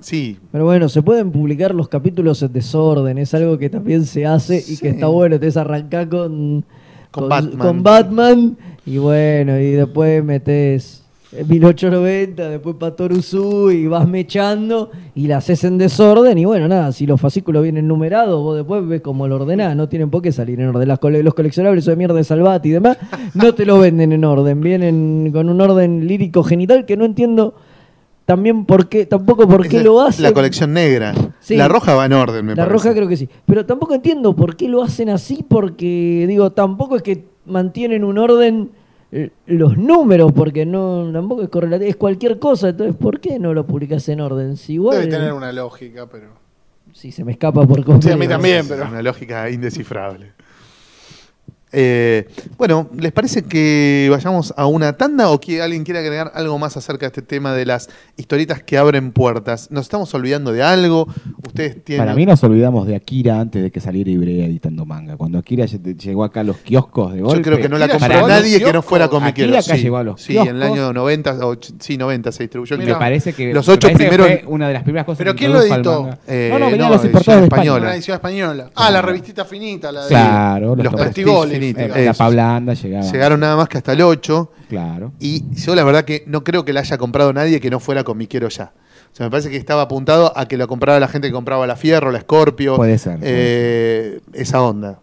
sí, Pero bueno, se pueden publicar los capítulos en desorden, es algo que también se hace y que está bueno. Te arrancar con, Con Batman. con Batman, y bueno, y después metes 1890, después Patoruzú y vas mechando y la haces en desorden. Y bueno, nada, si los fascículos vienen numerados, vos después ves cómo lo ordenás. No tienen por qué salir en orden. Las cole- los coleccionables de mierda de Salvat y demás no te lo venden en orden. Vienen con un orden lírico genital que no entiendo. También por qué, tampoco por qué lo hacen. La colección negra. Sí. La roja va en orden, me La parece. roja creo que sí. Pero tampoco entiendo por qué lo hacen así, porque, digo, tampoco es que mantienen un orden los números, porque no tampoco es correlativo, es cualquier cosa. Entonces, ¿por qué no lo publicas en orden? Si igual. Debe tener una lógica, pero. Si se me escapa por completo. Sí, a mí también, Es pero. Una lógica indescifrable. Eh, bueno, ¿les parece que vayamos a una tanda o que alguien quiere agregar algo más acerca de este tema de las historietas que abren puertas? ¿Nos estamos olvidando de algo? Ustedes tienen... Para mí nos olvidamos de Akira antes de que saliera Ibrea editando manga. Cuando Akira lle- llegó acá a los kioscos de Yo golpe. creo que no la compró nadie que no kioscos. fuera comiquero. Akira acá sí, llegó a los sí, en el kioscos. año 90, o sí, 90 se distribuyó. Mira, Me parece que Los me ocho parece que primeros- fue una de las primeras cosas ¿Pero que quién lo editó? Eh, no, no, venían no, los importados de española. España. Una edición española. Ah, la revistita finita, la de. Claro, Los los Eh, la esos. Pablanda llegaba. Llegaron nada más que hasta el 8. Claro. Y yo la verdad que no creo que la haya comprado nadie que no fuera comiquero ya. O sea, me parece que estaba apuntado a que lo compraba la gente que compraba la Fierro, la Scorpio. Puede ser, eh, esa onda.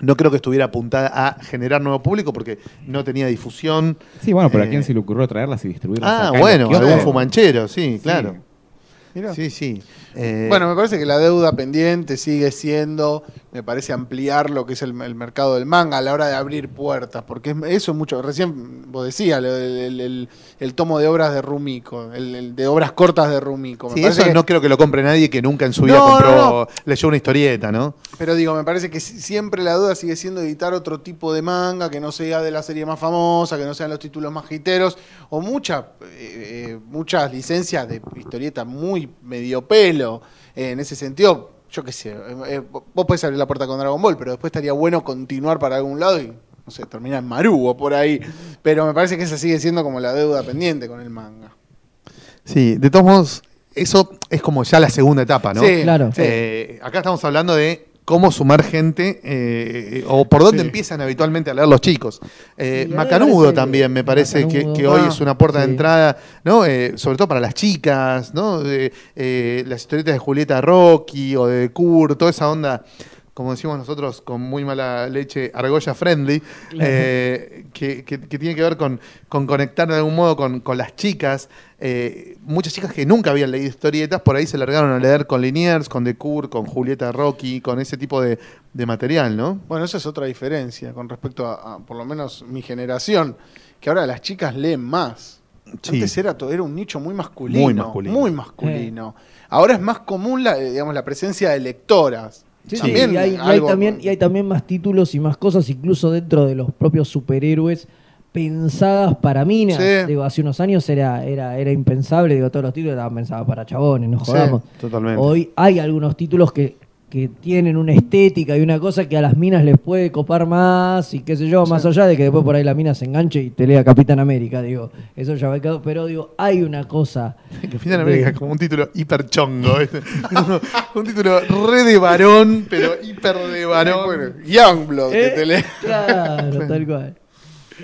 No creo que estuviera apuntada a generar nuevo público porque no tenía difusión. Sí, bueno, pero Eh, ¿a quién se le ocurrió traerlas y distribuirlas? Ah, acá bueno, algún fumanchero, sí, claro. Mirá. Sí, sí. Eh, Bueno, me parece que la deuda pendiente sigue siendo, me parece ampliar lo que es el, el mercado del manga a la hora de abrir puertas, porque es- eso es mucho. Recién vos decías, el, el- el tomo de obras de Rumiko, el, de obras cortas de Rumiko. Me sí, eso que- no creo que lo compre nadie que nunca en su vida No, compró, no, no. leyó una historieta, ¿no? Pero digo, me parece que si- siempre la duda sigue siendo editar otro tipo de manga que no sea de la serie más famosa, que no sean los títulos más jiteros, o mucha, eh, eh, muchas licencias de historieta muy medio pelo. Eh, en ese sentido, yo qué sé, eh, eh, vos podés abrir la puerta con Dragon Ball, pero después estaría bueno continuar para algún lado y, no sé, terminar en Maru o por ahí. Pero me parece que esa sigue siendo como la deuda pendiente con el manga. Sí, de todos modos, eso es como ya la segunda etapa, ¿no? Sí, Claro. sí. Acá estamos hablando de cómo sumar gente eh, o por dónde Sí. empiezan habitualmente a leer los chicos. Eh, Macanudo también me parece que, Macanudo. que hoy Ah, es una puerta de entrada, ¿no? Eh, sobre todo para las chicas, ¿no? De, eh, las historietas de Julieta Rocky o de Kurt, toda esa onda. Como decimos nosotros, con muy mala leche, argolla friendly, eh, que, que- que tiene que ver con, con conectar de algún modo con, con las chicas. Eh, muchas chicas que nunca habían leído historietas, por ahí se largaron a leer con Liniers, con Cure, con Julieta Rocky, con ese tipo de, de material, ¿no? Bueno, esa es otra diferencia con respecto a, a, por lo menos mi generación, que ahora las chicas leen más. Sí. Antes era, todo, era un nicho muy masculino. Muy masculino. muy masculino. Ahora es más común la, digamos, la presencia de lectoras. Sí, y hay, y hay algo- también, y hay también más títulos y más cosas, incluso dentro de los propios superhéroes, pensadas para minas. Sí. Digo, hace unos años era, era, era impensable, digo, todos los títulos estaban pensados para chabones, no Sí, jodamos. Totalmente. Hoy hay algunos títulos que, que tienen una estética y una cosa que a las minas les puede copar más y qué sé yo, más allá de que después por ahí la mina se enganche y te lea Capitán América, digo, eso ya va quedado, pero digo, hay una cosa. Que Final de- América es como un título hiper chongo. ¿viste? un título re de varón, pero hiper de varón. Bueno, Youngblood, que ¿Eh? te lee. Claro, tal cual.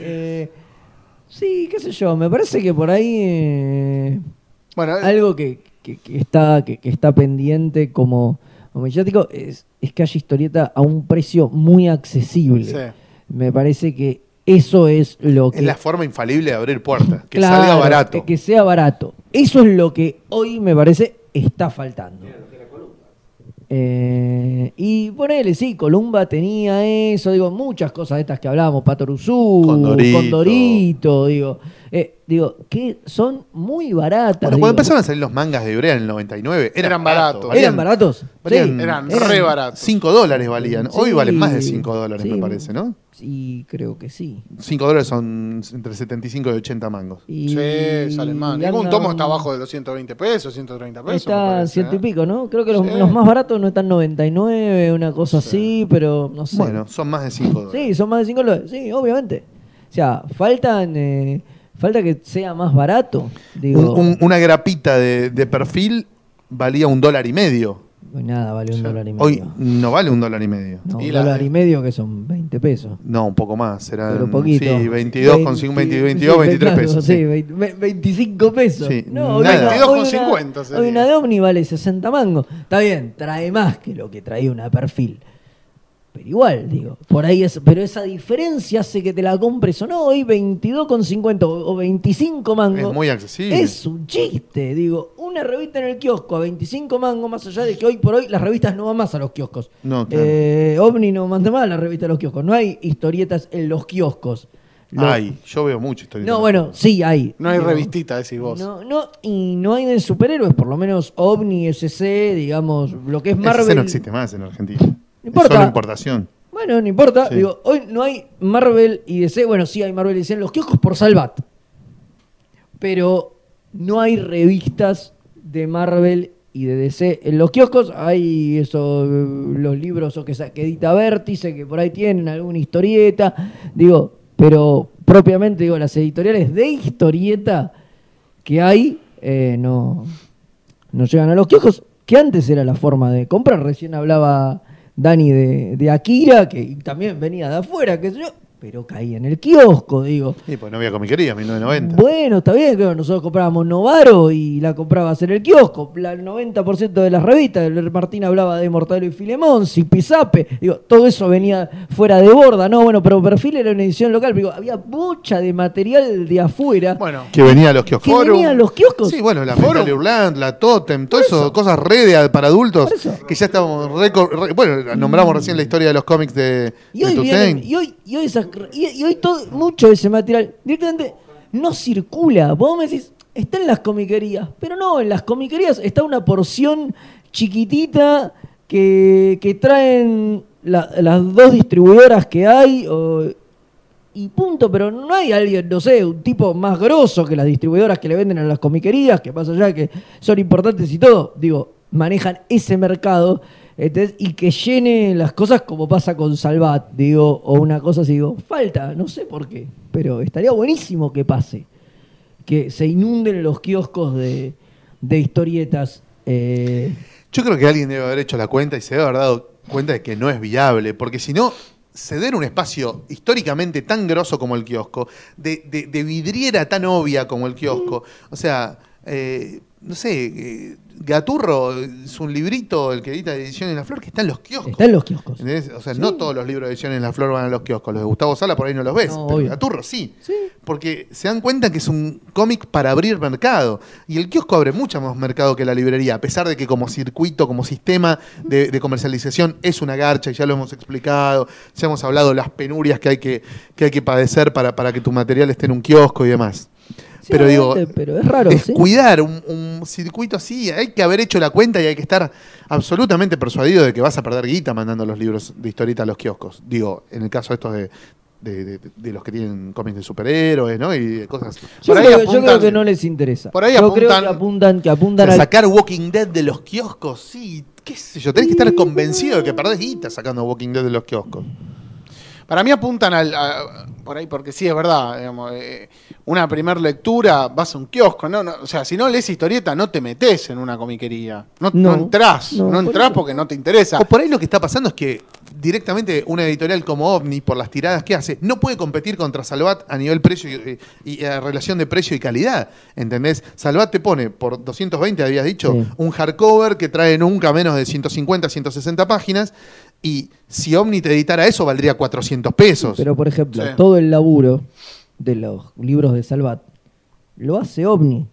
Eh, sí, qué sé yo, me parece que por ahí eh, Bueno, eh, algo que, que- que está, que, que está pendiente como mediático es, es que haya historieta a un precio muy accesible. sí. Me parece que eso es lo que... Es la forma infalible de abrir puertas. Que Claro, salga barato. Que, sea barato. Eso es lo que hoy me parece está faltando. Eh, y ponele, sí, Columba tenía eso, digo, muchas cosas de estas que hablábamos, Patoruzú, Condorito. Condorito, digo, eh, digo, que son muy baratas. Bueno, digo. cuando empezaron a salir los mangas de Ibrea en el 99, eran, Eran baratos. valían- ¿Eran baratos? valían- sí, Eran re baratos. 5 dólares valían. Hoy valen más de 5 dólares, sí. me parece, ¿no? Sí, creo que sí. 5 dólares son entre 75 y 80 mangos. Y Sí, salen más. Ningún tomo está abajo de los 120 pesos, 130 pesos. Está parece, ciento y ¿eh? pico, ¿no? Creo que los, Sí. los más baratos no están 99, una cosa así, pero no sé. Bueno, son más de 5 dólares. Sí, son más de 5 dólares. Sí, obviamente. O sea, faltan. eh, falta que sea más barato. Digo, Un- un- una grapita de, de perfil valía un dólar y medio. Nada, vale un O sea, dólar y medio. Hoy no vale un dólar y medio. no, Y un la- dólar y medio que son 20 pesos. No, un poco más. Será Pero poquito. Sí, 22 con 5, 22, 22, sí, 23 claro, pesos. Sí, sí. 20 ve- 25 pesos. Sí, no, hoy nada. una- 22 hoy con una- 50 sería. Hoy una de Omni vale 60 mangos. Está bien, trae más que lo que traía una perfil. Pero igual, digo, por ahí es, pero esa diferencia hace que te la compres o no, hoy 22,50 o o 25 mangos. Es muy accesible. Es un chiste, digo, una revista en el kiosco a 25 mangos, más allá de que hoy por hoy las revistas no van más a los kioscos. No, claro. Eh, Omni no manda más a la revista a los kioscos, no hay historietas en los kioscos. Lo- Ay, yo veo mucho historia. No, bueno, sí hay. No hay Digo, revistita, decís vos. No, no, y no hay de superhéroes, por lo menos OVNI, SC, digamos, lo que es Marvel. Ese no existe más en Argentina. Importa. Solo importación. Bueno, no importa. Sí. Digo, hoy no hay Marvel y DC. Bueno, sí hay Marvel y DC en los kioscos por Salvat. Pero no hay revistas de Marvel y de DC. En los kioscos hay eso, los libros o que, que edita Vértice, que por ahí tienen alguna historieta. Digo, pero propiamente digo, las editoriales de historieta que hay eh, no, no llegan a los kioscos, que antes era la forma de comprar. Recién hablaba Dani de, de Akira, que también venía de afuera, sé yo, pero caía en el kiosco, digo. Sí, pues no había comiquería, 1990. Bueno, está bien, claro, nosotros comprábamos Novaro y la comprabas en el kiosco. La- El 90% de las revistas, el Martín hablaba de Mortadelo y Filemón, Zipizape, digo, todo eso venía fuera de borda, ¿no? Bueno, pero Perfil era una edición local, digo, había mucha de material de afuera Bueno, Que venía a los kioscos. que venía a los kioscos. Sí, bueno, la Forum. Metal Urland, la Totem, todo eso, cosas re de- para adultos, eso. que ya estamos, re- re- bueno, nombramos recién la historia de los cómics de, Y de hoy, vienen- y hoy, y hoy, esas- y- hoy todo, mucho de ese material directamente no circula. Vos me decís, está en las comiquerías, pero no, en las comiquerías está una porción chiquitita que, que traen la- las dos distribuidoras que hay y punto, pero no hay alguien, no sé, un tipo más grosso que las distribuidoras que le venden a las comiquerías, que más allá que son importantes y todo, digo, manejan ese mercado y que llene las cosas como pasa con Salvat, digo, o una cosa así, digo, falta, no sé por qué, pero estaría buenísimo que pase, que se inunden los kioscos de, de historietas. eh, Yo creo que alguien debe haber hecho la cuenta y se debe haber dado cuenta de que no es viable, porque si no, ceder un espacio históricamente tan grosso como el kiosco, de, de- de vidriera tan obvia como el kiosco, o sea, eh, no sé, eh, Gaturro es un librito, el que edita Edición en la Flor, que está en los kioscos. está en los kioscos. ¿Entendés? O sea, no todos los libros de Edición en la Flor van a los kioscos. Los de Gustavo Sala por ahí no los ves, No, pero obvio. Gaturro sí. Sí. Porque se dan cuenta que es un cómic para abrir mercado. Y el kiosco abre mucho más mercado que la librería, a pesar de que como circuito, como sistema de, de comercialización es una garcha, y ya lo hemos explicado, ya hemos hablado de las penurias que hay que, que, hay que padecer para, para que tu material esté en un kiosco y demás. Sí, pero digo, pero es raro, sí. descuidar un, un circuito así, hay que haber hecho la cuenta y hay que estar absolutamente persuadido de que vas a perder guita mandando los libros de historieta a los kioscos. Digo, en el caso estos de, de, de- de los que tienen cómics de superhéroes, ¿no? Y cosas. Yo, creo, yo creo que no les interesa. por ahí yo creo apuntan- que apuntan, que apuntan al sacar Walking Dead de los kioscos, sí, qué sé yo, tenés que estar convencido de que perdés guita sacando Walking Dead de los kioscos. Para mí apuntan al, a- por ahí, porque sí, es verdad. digamos, eh, una primera lectura, vas a un kiosco. No, no, o sea, si no lees historieta, no te metes en una comiquería. No, no No, entrás. no, No, por eso. porque no te interesa. O por ahí lo que está pasando es que directamente una editorial como OVNI, por las tiradas que hace, no puede competir contra Salvat a nivel precio y, y- y a relación de precio y calidad. ¿Entendés? Salvat te pone por 220, habías dicho, Sí. un hardcover que trae nunca menos de 150, 160 páginas. Y si OVNI te editara eso, valdría 400 pesos. Pero, por ejemplo, Sí. todo el laburo de los libros de Salvat lo hace OVNI.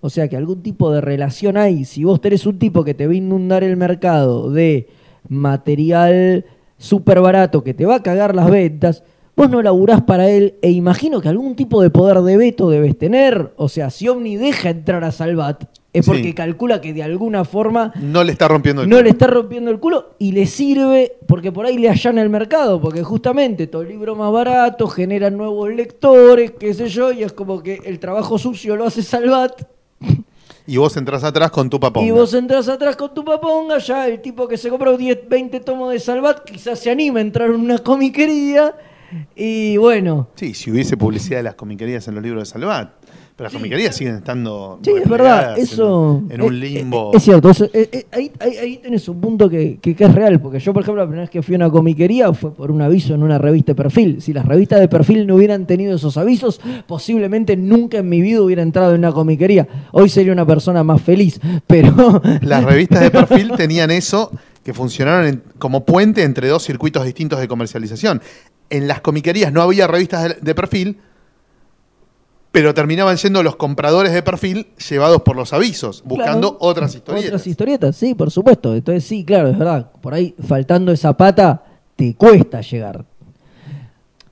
O sea que algún tipo de relación hay. Si vos tenés un tipo que te va a inundar el mercado de material súper barato que te va a cagar las ventas, vos no laburás para él e imagino que algún tipo de poder de veto debes tener. O sea, si OVNI deja entrar a Salvat, es porque Sí. calcula que de alguna forma no le está rompiendo el no culo. le está rompiendo el culo y le sirve porque por ahí le allana el mercado, porque justamente todo el libro más barato genera nuevos lectores, qué sé yo, y es como que el trabajo sucio lo hace Salvat Y vos entras atrás con tu papón. y vos entras atrás con tu paponga, ya el tipo que se compró 10, 20 tomos de Salvat quizás se anima a entrar en una comiquería y bueno, Sí, si hubiese publicidad de las comiquerías en los libros de Salvat. Pero las comiquerías siguen estando. Sí, es verdad, en- un limbo. Es, cierto, eso, eh, ahí, ahí, ahí tenés un punto que, que- que es real, porque yo, por ejemplo, la primera vez que fui a una comiquería fue por un aviso en una revista de perfil. Si las revistas de perfil no hubieran tenido esos avisos, posiblemente nunca en mi vida hubiera entrado en una comiquería. Hoy sería una persona más feliz, pero. Las revistas de perfil tenían eso que funcionaron en- como puente entre dos circuitos distintos de comercialización. En las comiquerías no había revistas de, de perfil, pero terminaban siendo los compradores de perfil llevados por los avisos, buscando Claro, otras historietas. Otras historietas, sí, por supuesto. Entonces, sí, claro, es verdad. Por ahí, faltando esa pata, te cuesta llegar.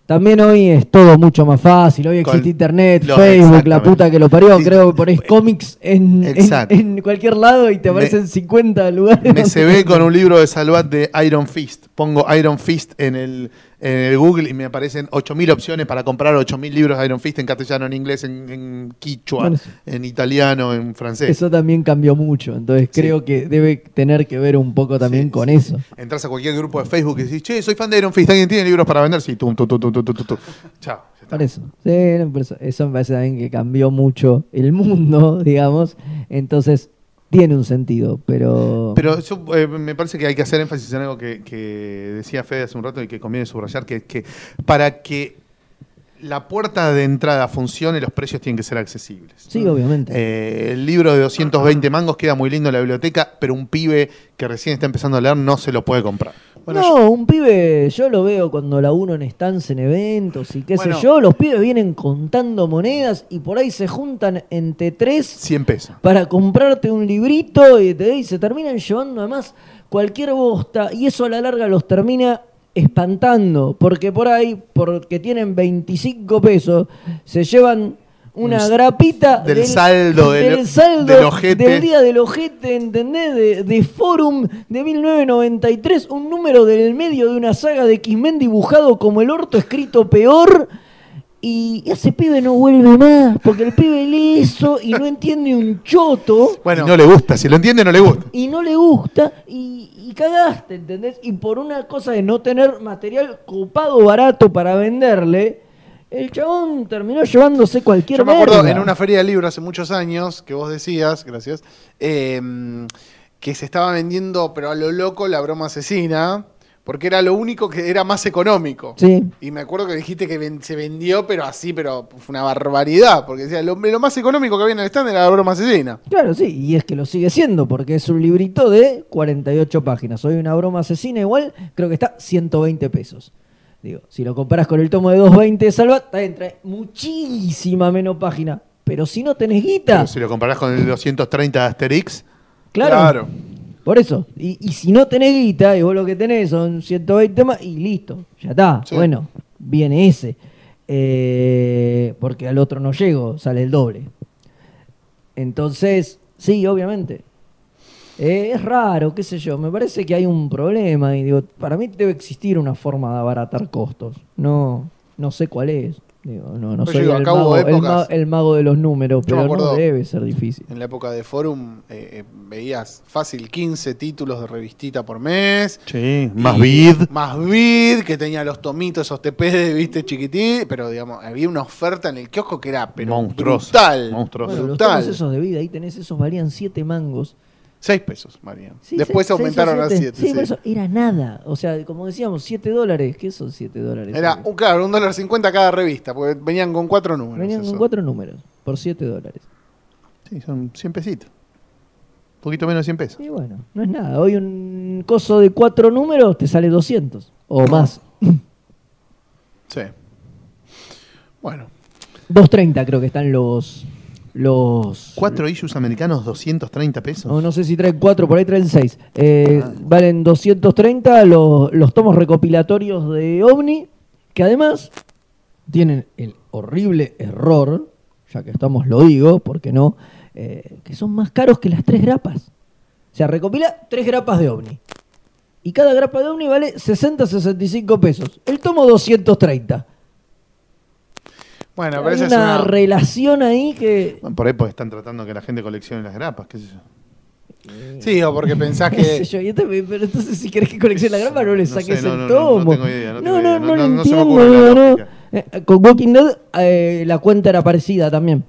También hoy es todo mucho más fácil. Hoy Con existe internet, los- Facebook, la puta que lo parió. Sí. Creo que ponés cómics en, en, Exacto. en cualquier lado y te Me- aparecen 50 lugares. Me se ve con un libro de Salvat de Iron Fist. Pongo Iron Fist en el, en el Google y me aparecen 8.000 opciones para comprar 8.000 libros de Iron Fist en castellano, en inglés, en, en quichua, Bueno, en italiano, en francés. Eso también cambió mucho. Entonces Sí. creo que debe tener que ver un poco también Sí, con sí. eso. Entras a cualquier grupo de Facebook y decís, che, soy fan de Iron Fist, ¿alguien tiene libros para vender? Sí, tum, tum, tum, tum, tum, tum. Chao. Por eso. Sí, por eso. Eso me parece también que cambió mucho el mundo, digamos. Entonces tiene un sentido, pero... Pero yo, eh, me parece que hay que hacer énfasis en algo que, que decía Fede hace un rato y que conviene subrayar, que es que para que la puerta de entrada funcione, los precios tienen que ser accesibles. Sí, obviamente. Eh, el libro de 220 mangos queda muy lindo en la biblioteca, pero un pibe que recién está empezando a leer no se lo puede comprar. Bueno, no, un pibe, yo lo veo cuando laburo en stands, en eventos y qué Bueno. sé yo, los pibes vienen contando monedas y por ahí se juntan entre tres 100 pesos. para comprarte un librito y, te, y se terminan llevando además cualquier bosta y eso a la larga los termina espantando, porque por ahí, porque tienen 25 pesos, se llevan una Un- grapita del saldo del- del saldo del ojete. del día del ojete, ¿entendés? De, de Forum de 1993, un número del medio de una saga de X-Men dibujado como el orto escrito peor. Y ese pibe no vuelve más, porque el pibe lee eso y no entiende un choto bueno, Y no le gusta, si lo entiende no le gusta. y no le gusta y, y cagaste, ¿entendés? Y por una cosa de no tener material copado barato para venderle, el chabón terminó llevándose cualquier Yo me acuerdo en una feria de libros hace muchos años que vos decías, gracias, eh, que se estaba vendiendo, pero a lo loco, la broma asesina, porque era lo único que era más económico. Sí, Y me acuerdo que dijiste que ven- se vendió, pero así, pero fue una barbaridad, porque decía, lo, lo más económico que había en el stand era la broma asesina. claro, sí, y es que lo sigue siendo, porque es un librito de 48 páginas. Hoy una broma asesina igual, creo que está 120 pesos. Digo, si lo comparas con el tomo de 220 de Salvat, trae muchísima menos página. Pero si no tenés guita, Pero si lo comparás con el 230 de Asterix, claro, Por eso. Y, y si no tenés guita, y vos lo que tenés son 120 más, y listo, ya está. Sí. Bueno, viene ese. Eh, porque al otro no llego, sale el doble. Entonces, sí, obviamente. Eh, es raro, qué sé yo. Me parece que hay un problema. Y digo, para mí debe existir una forma de abaratar costos. No, no sé cuál es. Digo, no, no soy digo, el, mago, el, ma- el mago de los números, pero no debe ser difícil. En la época de Forum eh, eh, veías fácil 15 títulos de revistita por mes. sí, más vid. Más vid, que tenía los tomitos, esos TP, viste, chiquití. Pero digamos, había una oferta en el kiosco que era pero Monstruosa, brutal. monstruosa. Bueno, los brutal. esos de vida, ahí tenés esos, valían 7 mangos. 6 pesos, María. Sí, Después seis- aumentaron seis o a siete. 7. Sí, por eso era nada. O sea, como decíamos, 7 dólares. ¿Qué son 7 dólares? Era, un, claro, un dólar cincuenta cada revista, porque venían con cuatro números. Venían con eso. 4 números por 7 dólares. Sí, son 100 pesitos. Un poquito menos de 100 pesos. Y bueno, no es nada. Hoy un coso de 4 números te sale 200 o más. Sí. Bueno, 230 creo que están los. Los Cuatro issues americanos, 230 pesos. No, no sé si traen 4, por ahí traen 6. Ah. Valen 230 los, los tomos recopilatorios de OVNI, que además tienen el horrible error, ya que estamos lo digo, porque no, eh, que son más caros que las tres grapas. O sea, recopila tres grapas de OVNI. Y cada grapa de OVNI vale 60-65 pesos. El tomo 230. Bueno, pero Hay esa una, es una. relación ahí que... Bueno, por ahí pues están tratando que la gente coleccione las grapas, qué sé yo. Sí, o porque pensás qué sé que. yo, este- pero entonces si querés que coleccione la grapa no le No saques sé, no, el no, tomo. no tengo idea, no tengo no, idea, no, no- lo no- no se me entiendo, ocurre la. Eh, con Walking Dead eh, la cuenta era parecida también.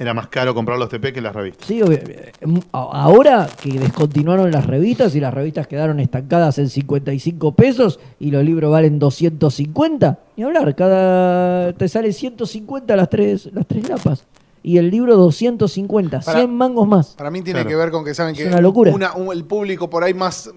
Era más caro comprar los TP que las revistas. Sí, eh, ahora que descontinuaron las revistas y las revistas quedaron estancadas en 55 pesos y los libros valen 250, ni hablar, cada te sale 150 las tres las tres grapas y el libro 250, Para- 100 mangos más. Para mí tiene Claro. que ver con que saben Es que una locura. una- un- el público por ahí más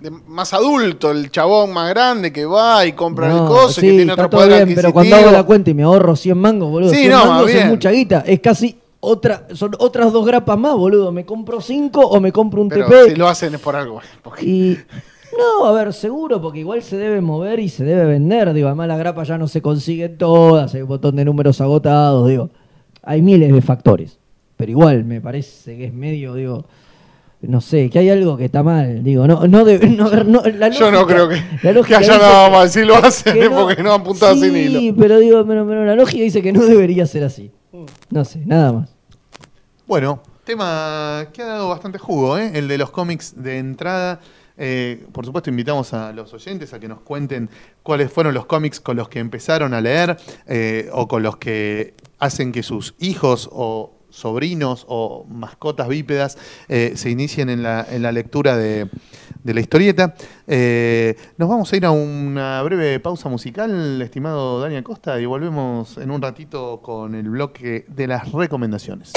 de- más adulto, el chabón más grande que va y compra el No, coso, sí, que tiene está otro todo poder bien, pero cuando hago la cuenta y me ahorro 100 mangos, boludo, Sí, 100 no, mangos es mucha guita, es casi otra, son otras dos grapas más, boludo, me compro 5 o me compro un Pero TP si lo hacen es por algo. porque- y No, a ver, seguro, porque igual se debe mover y se debe vender. Digo, además la grapa ya no se consiguen todas, hay un montón de números agotados, digo. Hay miles de factores. Pero igual, me parece que es medio, digo, no sé, que hay algo que está mal. Digo, no, no, debe- no, no, la Yo no lógica- creo que, la que lógica haya nada mal. Si lo hacen es porque no han apuntado sin hilo. Sí, pero digo, pero, pero la lógica dice que no debería ser así. No sé, nada más. Bueno, tema que ha dado bastante jugo, ¿eh? el de los cómics de entrada. Eh, por supuesto, invitamos a los oyentes a que nos cuenten cuáles fueron los cómics con los que empezaron a leer eh, o con los que hacen que sus hijos o sobrinos o mascotas bípedas eh, se inicien en la, en la lectura de, de la historieta. Eh, nos vamos a ir a una breve pausa musical, estimado Daniel Costa, y volvemos en un ratito con el bloque de las recomendaciones.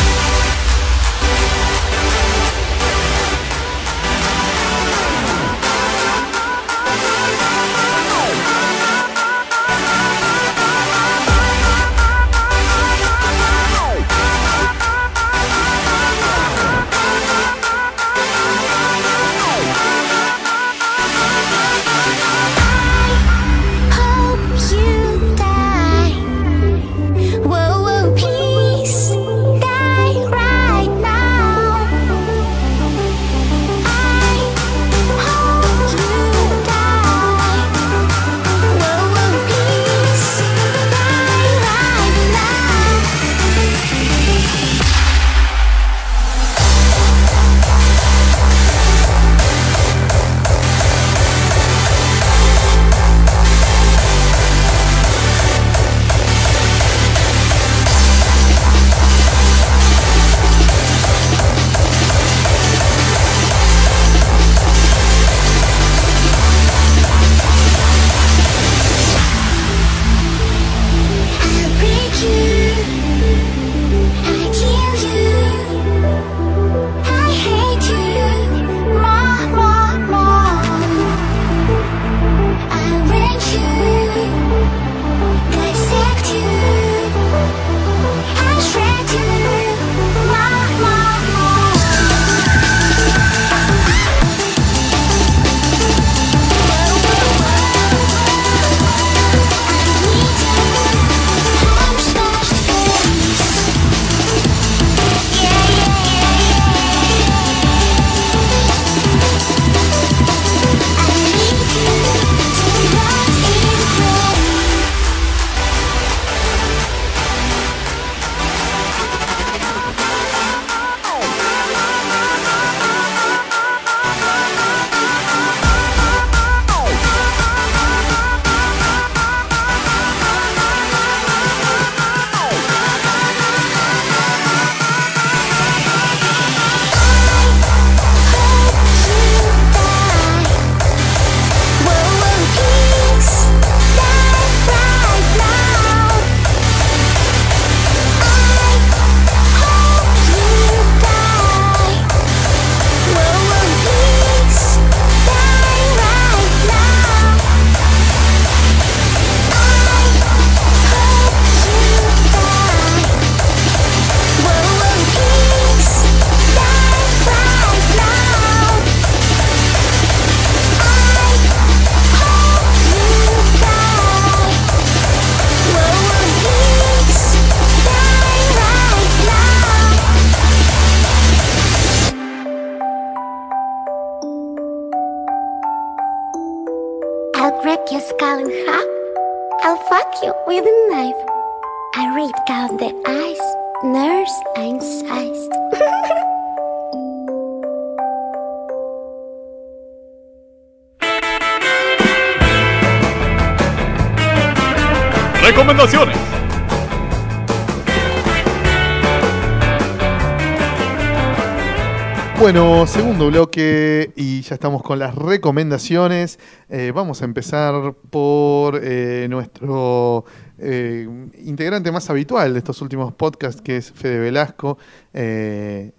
Segundo bloque y ya estamos con las recomendaciones. Eh, vamos a empezar por eh, nuestro eh, integrante más habitual de estos últimos podcasts, que es Fede Velasco, que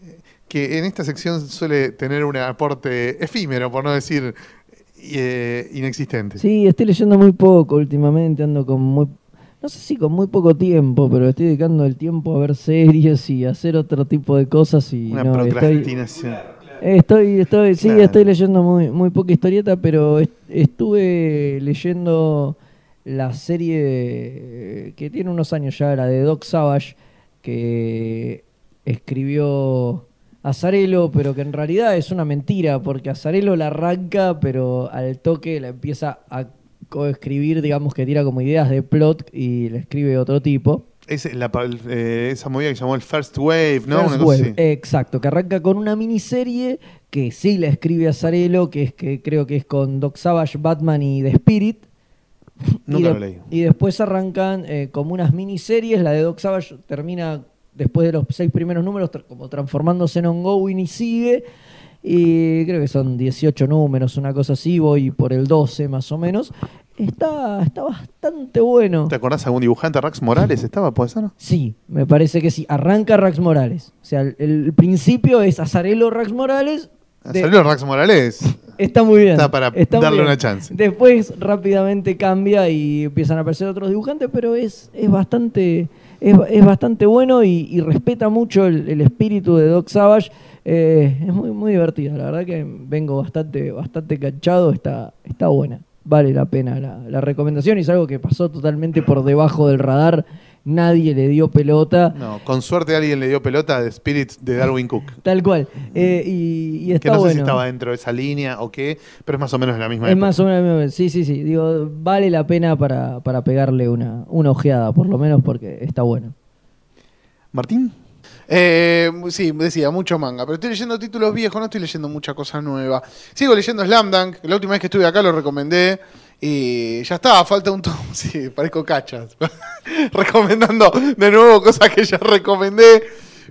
en esta sección suele tener un aporte efímero, por no decir inexistente. Sí, estoy leyendo muy poco últimamente, ando con muy... No sé si con muy poco tiempo, pero estoy dedicando el tiempo a ver series y a hacer otro tipo de cosas y Una no, estoy, procrastinación. Estoy, estoy, sí, Claro. estoy leyendo muy, muy poca historieta, pero est- estuve leyendo la serie que tiene unos años ya, la de Doc Savage, que escribió Azarelo, pero que en realidad es una mentira, porque Azarelo la arranca, pero al toque la empieza a coescribir, digamos que tira como ideas de plot y le escribe otro tipo. Es la, eh, esa movida que llamó el First Wave, ¿no? First Una cosa Wave, así. Exacto, que arranca con una miniserie que sí la escribe Azarelo, que es que creo que es con Doc Savage, Batman y The Spirit. Nunca y, lo de- leí. y después arrancan eh, como unas miniseries, la de Doc Savage termina después de los seis primeros números tra- como transformándose en ongoing y sigue. Y creo que son 18 números, una cosa así, voy por el 12 más o menos. Está, está bastante bueno. ¿Te acordás algún dibujante? Rax Morales estaba, ¿puede ser? Sí, me parece que sí. Arranca Rax Morales. O sea, el, el principio es Azarelo Rax Morales. de- Rax Morales. Está muy bien. Está para darle una chance. Después rápidamente cambia y empiezan a aparecer otros dibujantes, pero es, es bastante es, es bastante bueno y, y respeta mucho el, el espíritu de Doc Savage. Eh, es muy, muy divertida. La verdad que vengo bastante, bastante canchado. Está, está buena. Vale la pena la, la recomendación y es algo que pasó totalmente por debajo del radar. Nadie le dio pelota. No, con suerte alguien le dio pelota de Spirits de Darwin Cook. Tal cual. Eh, y, y está Que no sé bueno. si estaba dentro de esa línea o qué, pero es más o menos la misma Es época. más o menos, sí, sí, sí. Digo, vale la pena para, para pegarle una, una ojeada, por lo menos porque está bueno. ¿Martín? Eh, sí, decía, mucho manga. Pero estoy leyendo títulos viejos, no estoy leyendo mucha cosa nueva. Sigo leyendo Slam Dunk. La última vez que estuve acá lo recomendé. Y ya está, falta un tomo. Sí, parezco cachas. Recomendando de nuevo cosas que ya recomendé.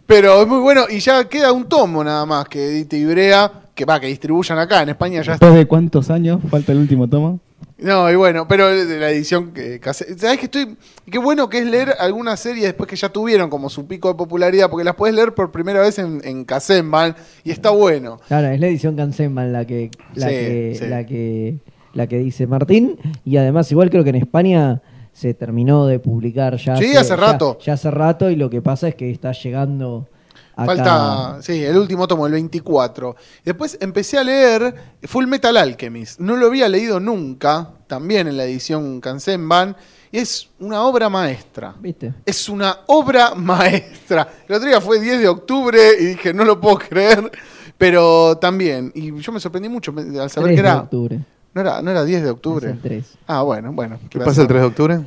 Pero es muy bueno. Y ya queda un tomo nada más que edite Ibrea. Que va, que distribuyan acá. En España ya está. ¿Después de cuántos años falta el último tomo? No, y bueno, pero de la edición que, ¿Sabes que estoy.? Qué bueno que es leer algunas series después que ya tuvieron como su pico de popularidad, porque las puedes leer por primera vez en, en Kazemban y está bueno. Claro, es la edición Kansenban la que, la, Sí, que, sí. la que la que dice Martín. Y además, igual creo que en España se terminó de publicar ya. Sí, hace rato. Ya, ya hace rato, y lo que pasa es que está llegando acá. Falta, sí, el último tomo, el 24. Después empecé a leer Full Metal Alchemist. No lo había leído nunca, también en la edición Kansenban. Y es una obra maestra. ¿Viste? Es una obra maestra. El otro día fue 10 de octubre y dije, no lo puedo creer. Pero también, y yo me sorprendí mucho al 3 saber que de era. octubre. No era, no era 10 de Es octubre. el 3. Ah, bueno, bueno. ¿Qué pasa el 3 de octubre?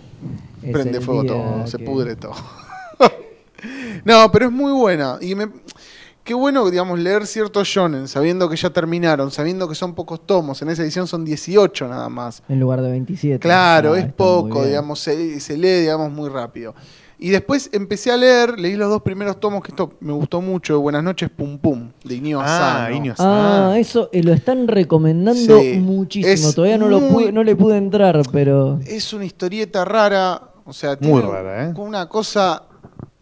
Es Prende fuego todo, se pudre todo. no, pero es muy buena. Y me, qué bueno, digamos, leer ciertos shonen sabiendo que ya terminaron, sabiendo que son pocos tomos. En esa edición son 18 nada más. En lugar de 27. Claro, Ah, es poco, digamos, se, se lee, digamos, muy rápido. Y después empecé a leer, leí los dos primeros tomos, que esto me gustó mucho, Buenas noches, Pum Pum, de Inio Ah, Asano. Inio Ah, Ah. eso eh, lo están recomendando Sí, muchísimo. es Todavía no, lo pude, no le pude entrar, pero. Es una historieta rara, o sea, Muy tiene rara, ¿eh? una cosa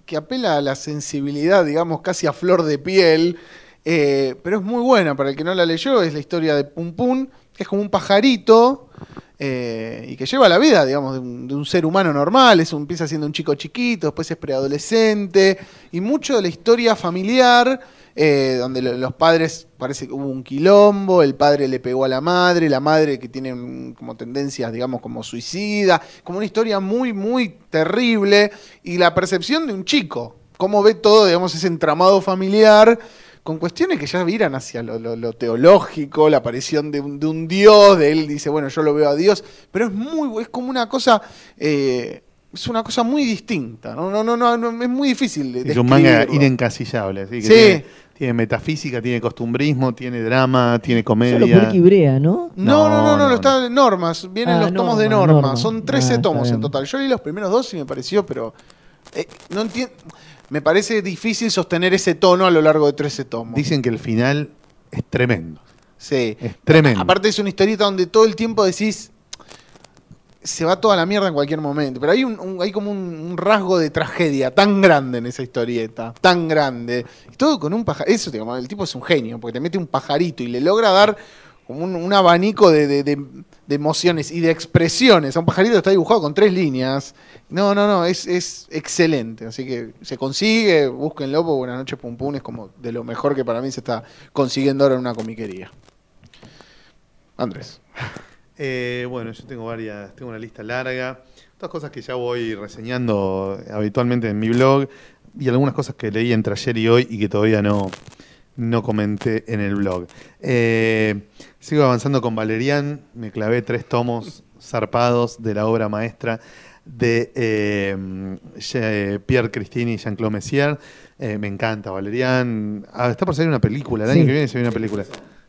que apela a la sensibilidad, digamos, casi a flor de piel, eh, pero es muy buena. Para el que no la leyó, es la historia de Pum Pum, que es como un pajarito eh, y que lleva la vida, digamos, de un, de un ser humano normal. Es un, empieza siendo un chico chiquito, después es preadolescente, y mucho de la historia familiar. eh, donde lo- los padres parece que hubo un quilombo, el padre le pegó a la madre, la madre que tiene mm, como tendencias, digamos, como suicida, como una historia muy, muy terrible, y la percepción de un chico, cómo ve todo, digamos, ese entramado familiar, con cuestiones que ya viran hacia lo, lo- lo teológico, la aparición de un, de un dios, de él dice, bueno, yo lo veo a Dios, pero es muy, es como una cosa... eh, es una cosa muy distinta, no, no, no, no, no, es muy difícil de Es un manga inencasillable. Así que Sí. Tiene, tiene metafísica, tiene costumbrismo, tiene drama, tiene Solo comedia. Purki Brea, ¿no? No, no, no, no, No, lo está en normas. Vienen Ah, los tomos de Norma, normas. Norma. Son 13 Ah, tomos en total. Yo leí los primeros dos y me pareció, pero. eh, no entiendo. Me parece difícil sostener ese tono a lo largo de 13 tomos. Dicen que el final es tremendo. Sí. Es tremendo. Aparte, es una historieta donde todo el tiempo decís. Se va toda la mierda en cualquier momento. Pero hay, un, un- hay como un, un rasgo de tragedia tan grande en esa historieta. Tan grande. Y todo con un pajarito. Eso, digamos, el tipo es un genio. Porque te mete un pajarito y le logra dar como un, un abanico de, de- de- de emociones y de expresiones. Un pajarito está dibujado con tres líneas. No, no, no, es, es excelente. Así que se consigue, búsquenlo, porque Buenas noches Pum Pum es como de lo mejor que para mí se está consiguiendo ahora en una comiquería. Andrés. Eh, bueno, yo tengo varias, tengo una lista larga. Todas cosas que ya voy reseñando habitualmente en mi blog y algunas cosas que leí entre ayer y hoy y que todavía no, no comenté en el blog. Eh, sigo avanzando con Valerian, me clavé tres tomos zarpados de la obra maestra de eh, Pierre Christine y Jean-Claude Messier. Eh, me encanta Valerian. Ah, está por salir una película, el año Sí. que viene se viene una película.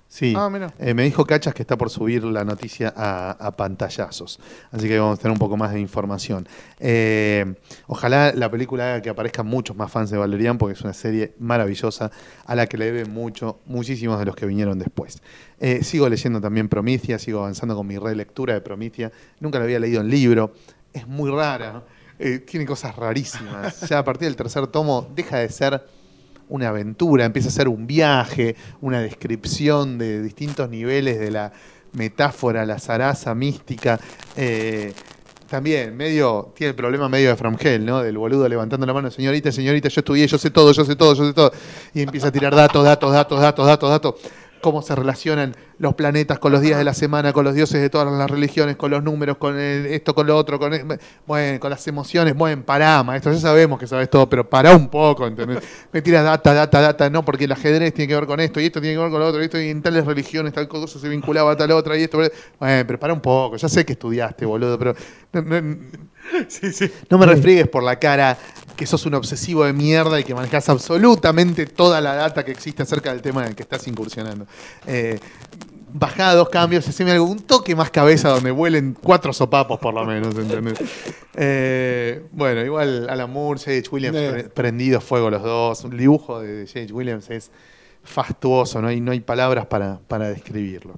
Sí, Ah. Eh, me dijo Cachas que está por subir la noticia a, a pantallazos, así que vamos a tener un poco más de información. Eh, ojalá la película haga que aparezcan muchos más fans de Valerian, porque es una serie maravillosa a la que le deben mucho, muchísimos de los que vinieron después. Eh, sigo leyendo también Promicia, sigo avanzando con mi relectura de Promicia. Nunca la había leído en libro, es muy rara, ¿no? Tiene cosas rarísimas. Ya a partir del tercer tomo deja de ser una aventura, empieza a ser un viaje, una descripción de distintos niveles de la metáfora, la zaraza mística. eh, también, medio, tiene el problema medio de From Hell, ¿no? Del boludo levantando la mano, señorita, señorita, yo estudié, yo sé todo, yo sé todo, yo sé todo. Y empieza a tirar datos, datos, datos, datos, datos, datos. Cómo se relacionan los planetas con los días de la semana, con los dioses de todas las religiones, con los números, con el- esto, con lo otro, con el- bueno, con las emociones. Bueno, pará, maestro, ya sabemos que sabes todo, pero pará un poco, ¿entendés? Me tiras data, data, data, no, porque el ajedrez tiene que ver con esto, y esto tiene que ver con lo otro, y esto y en tales religiones tal cosa se vinculaba a tal otra, y esto. Bueno, pero pará un poco, ya sé que estudiaste, boludo, pero. no- no- no me refriegues por la cara que sos un obsesivo de mierda y que manejas absolutamente toda la data que existe acerca del tema en el que estás incursionando. Eh, bajá dos cambios, haceme algo, un toque más cabeza donde vuelen cuatro sopapos por lo menos, ¿entendés? Eh, bueno, igual Alan Moore, J.H. Williams, Eh. pre- prendidos fuego los dos. El dibujo de J.H. Williams es fastuoso, no hay, no hay palabras para, para describirlo.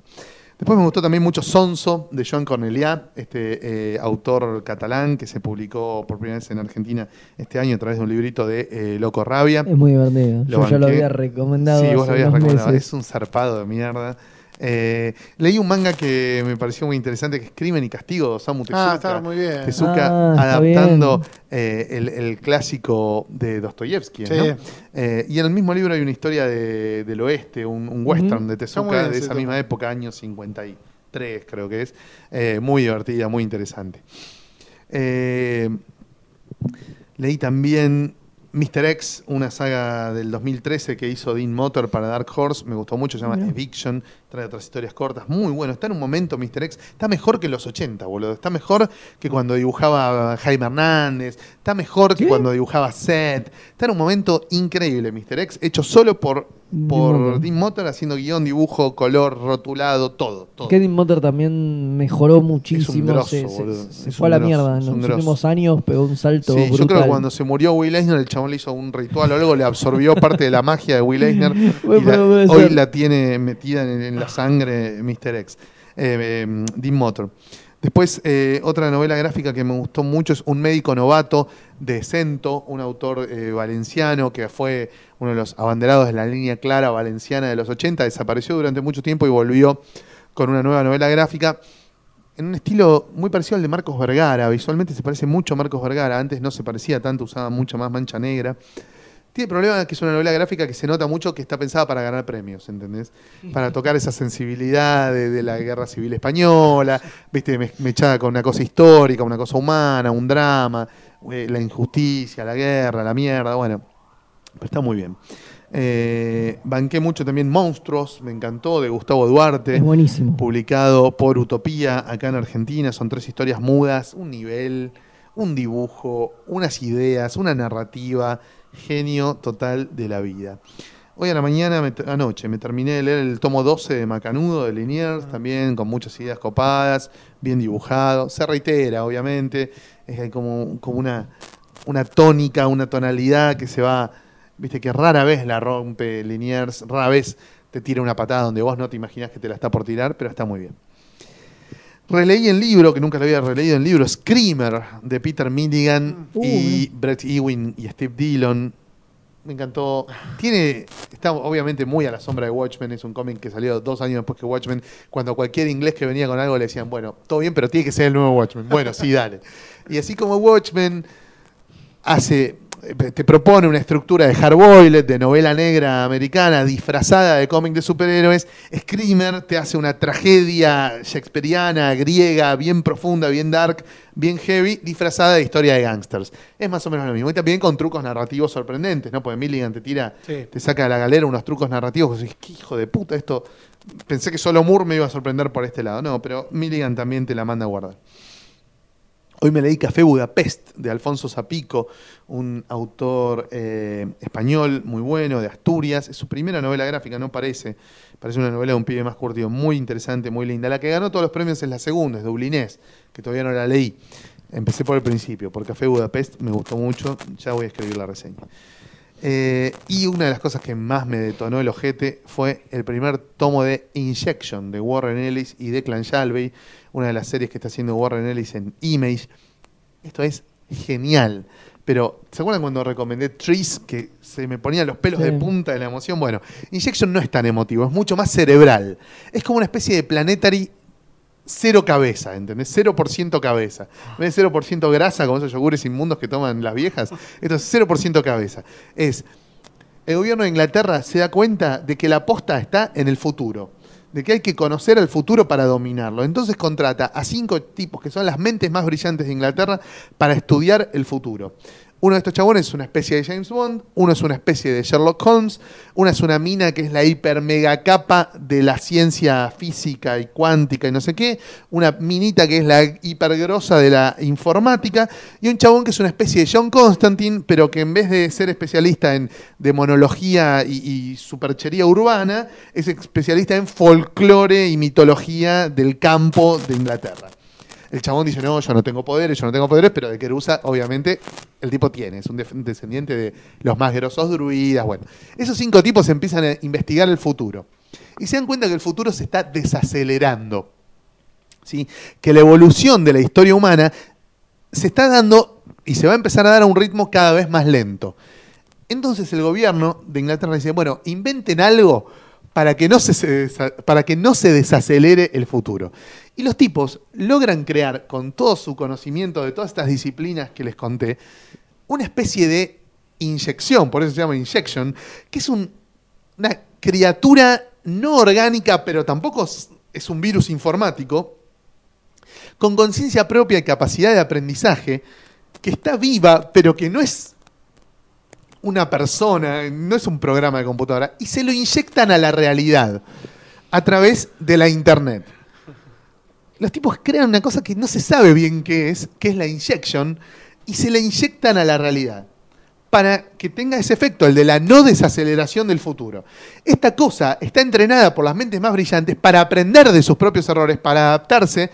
Después me gustó también mucho Sonso, de Joan Corneliá, este eh, autor catalán que se publicó por primera vez en Argentina este año a través de un librito de eh, Loco Rabia. Es muy divertido. Lo Yo ya lo había recomendado. Sí, vos lo habías recomendado. meses. Es un zarpado de mierda. Eh, leí un manga que me pareció muy interesante, que es Crimen y Castigo de Osamu Tezuka. Ah, está muy bien. Tezuka Ah, adaptando bien. eh, el, el clásico de Dostoyevsky. Sí. ¿no? Eh, y en el mismo libro hay una historia de- del oeste, un, un western de Tezuka bien, de esa misma época, años 53 creo que es. Eh, muy divertida, muy interesante. Eh, leí también Mr. X, una saga del 2013 que hizo Dean Motor para Dark Horse. Me gustó mucho, se llama. Eviction. Trae otras historias cortas. Muy bueno. Está en un momento, Mr. X. Está mejor que en los 80, boludo. Está mejor que cuando dibujaba Jaime Hernández. Está mejor que cuando dibujaba Seth. Está en un momento increíble, Mr. X. Hecho solo por, Dean por Motor. Dean Motor, haciendo guion, dibujo, color, rotulado, todo. todo. Kevin Motor también mejoró muchísimo. grosso, se se- se fue a la grosso, mierda. En los grosso. últimos años pegó un salto Sí, brutal. yo creo que cuando se murió Will Eisner, el chabón le hizo un ritual o algo, le absorbió parte de la magia de Will Eisner Bueno, y la- pero puede hoy la tiene metida en, la sangre Mr. X, eh, eh, Dean Motor. Después, eh, otra novela gráfica que me gustó mucho es Un médico novato de Cento, un autor eh, valenciano que fue uno de los abanderados de la línea clara valenciana de los 80, desapareció durante mucho tiempo y volvió con una nueva novela gráfica en un estilo muy parecido al de Marcos Vergara. Visualmente se parece mucho a Marcos Vergara. Antes no se parecía tanto, usaba mucha más mancha negra. Tiene el problema que es una novela gráfica que se nota mucho que está pensada para ganar premios, ¿entendés? Para tocar esa sensibilidad de, de la guerra civil española, viste, me- mechada con una cosa histórica, una cosa humana, un drama, eh, la injusticia, la guerra, la mierda, bueno. Pero está muy bien. Eh, banqué mucho también Monstruos, me encantó, de Gustavo Duarte Es buenísimo. publicado por Utopía acá en Argentina. Son tres historias mudas, un nivel, un dibujo, unas ideas, una narrativa, genio total de la vida. Hoy a la mañana, me anoche, me terminé de leer el tomo 12 de Macanudo de Liniers, también con muchas ideas copadas, bien dibujado. Se reitera, obviamente, es como, como una, una tónica, una tonalidad que se va, viste, que rara vez la rompe Liniers, rara vez te tira una patada donde vos no te imaginas que te la está por tirar, pero está muy bien. Releí el libro, que nunca lo había releído en libro, Screamer, de Peter Milligan Uh, y Brett Ewing y Steve Dillon. me encantó. Tiene, está obviamente muy a la sombra de Watchmen, es un cómic que salió dos años después que Watchmen, cuando cualquier inglés que venía con algo le decían, bueno, todo bien, pero tiene que ser el nuevo Watchmen. Bueno, sí, dale. Y así como Watchmen hace, te propone una estructura de hardboiled, de novela negra americana, disfrazada de cómic de superhéroes, Screamer te hace una tragedia shakespeariana, griega, bien profunda, bien dark, bien heavy, disfrazada de historia de gangsters. Es más o menos lo mismo. Y también con trucos narrativos sorprendentes, ¿no? Porque Milligan te tira, Sí. te saca de la galera unos trucos narrativos. que decís, ¿Qué hijo de puta esto? Pensé que solo Moore me iba a sorprender por este lado. No, pero Milligan también te la manda a guardar. Hoy me leí Café Budapest de Alfonso Zapico, un autor eh, español muy bueno, de Asturias. Es su primera novela gráfica, no parece. Parece una novela de un pibe más curtido, muy interesante, muy linda. La que ganó todos los premios es la segunda, es Dublinés, que todavía no la leí. Empecé por el principio, por Café Budapest, me gustó mucho, ya voy a escribir la reseña. Eh, y una de las cosas que más me detonó el ojete fue el primer tomo de Injection de Warren Ellis y Declan Shalvey, una de las series que está haciendo Warren Ellis en Image. Esto es genial. Pero, ¿se acuerdan cuando recomendé Trees que se me ponían los pelos Sí. de punta de la emoción? Bueno, Injection no es tan emotivo, es mucho más cerebral. Es como una especie de planetary cero cabeza, ¿entendés? 0% cabeza. De 0% grasa, como esos yogures inmundos que toman las viejas, esto es 0% cabeza. Es, el gobierno de Inglaterra se da cuenta de que la posta está en el futuro, de que hay que conocer el futuro para dominarlo. Entonces contrata a cinco tipos que son las mentes más brillantes de Inglaterra para estudiar el futuro. Uno de estos chabones es una especie de James Bond, uno es una especie de Sherlock Holmes, una es una mina que es la hiper mega capa de la ciencia física y cuántica y no sé qué, una minita que es la hipergrosa de la informática y un chabón que es una especie de John Constantine, pero que en vez de ser especialista en demonología y, y superchería urbana, es especialista en folclore y mitología del campo de Inglaterra. El chabón dice, no, yo no tengo poderes, yo no tengo poderes, pero de Kerusa, obviamente, el tipo tiene. Es un descendiente de los más grosos druidas. Bueno, esos cinco tipos empiezan a investigar el futuro. Y se dan cuenta que el futuro se está desacelerando. ¿sí? Que la evolución de la historia humana se está dando y se va a empezar a dar a un ritmo cada vez más lento. Entonces el gobierno de Inglaterra dice, bueno, inventen algo para que no se, para que no se desacelere el futuro. Y los tipos logran crear, con todo su conocimiento de todas estas disciplinas que les conté, una especie de inyección, por eso se llama injection, que es un- una criatura no orgánica, pero tampoco es- es un virus informático, con conciencia propia y capacidad de aprendizaje, que está viva, pero que no es una persona, no es un programa de computadora, y se lo inyectan a la realidad a través de la Internet. Los tipos crean una cosa que no se sabe bien qué es, que es la injection, y se la inyectan a la realidad para que tenga ese efecto, el de la no desaceleración del futuro. Esta cosa está entrenada por las mentes más brillantes para aprender de sus propios errores, para adaptarse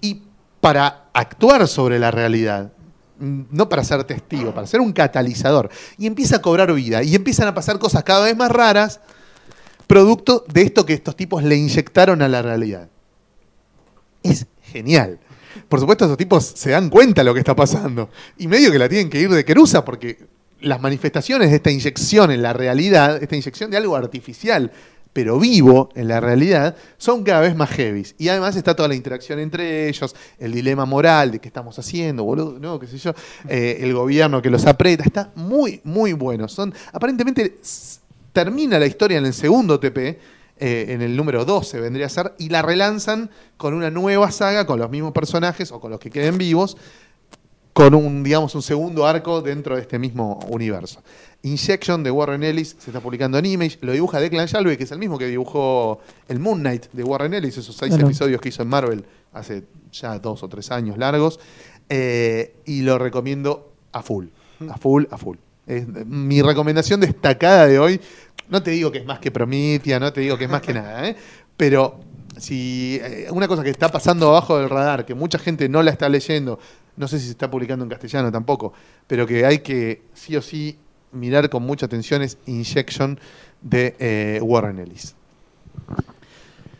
y para actuar sobre la realidad. No para ser testigo, para ser un catalizador. Y empieza a cobrar vida. Y empiezan a pasar cosas cada vez más raras, producto de esto que estos tipos le inyectaron a la realidad. Es genial. Por supuesto, estos tipos se dan cuenta de lo que está pasando. Y medio que la tienen que ir de querusa porque las manifestaciones de esta inyección en la realidad, esta inyección de algo artificial, pero vivo en la realidad, son cada vez más heavies. Y además está toda la interacción entre ellos, el dilema moral de qué estamos haciendo, boludo, no, qué sé yo, eh, el gobierno que los aprieta. Está muy, muy bueno. Son, aparentemente termina la historia en el segundo TP, eh, en el número 12 vendría a ser, y la relanzan con una nueva saga, con los mismos personajes o con los que queden vivos, con un, digamos, un segundo arco dentro de este mismo universo. Injection de Warren Ellis se está publicando en Image, lo dibuja Declan Shalvey, que es el mismo que dibujó el Moon Knight de Warren Ellis, esos seis episodios que hizo en Marvel hace ya dos o tres años largos, eh, y lo recomiendo a full, a full, a full. Es mi recomendación destacada de hoy, no te digo que es más que Prometheus, no te digo que es más que nada, ¿eh? pero si eh, una cosa que está pasando abajo del radar, que mucha gente no la está leyendo, no sé si se está publicando en castellano tampoco, pero que hay que sí o sí mirar con mucha atención es Injection de eh, Warren Ellis.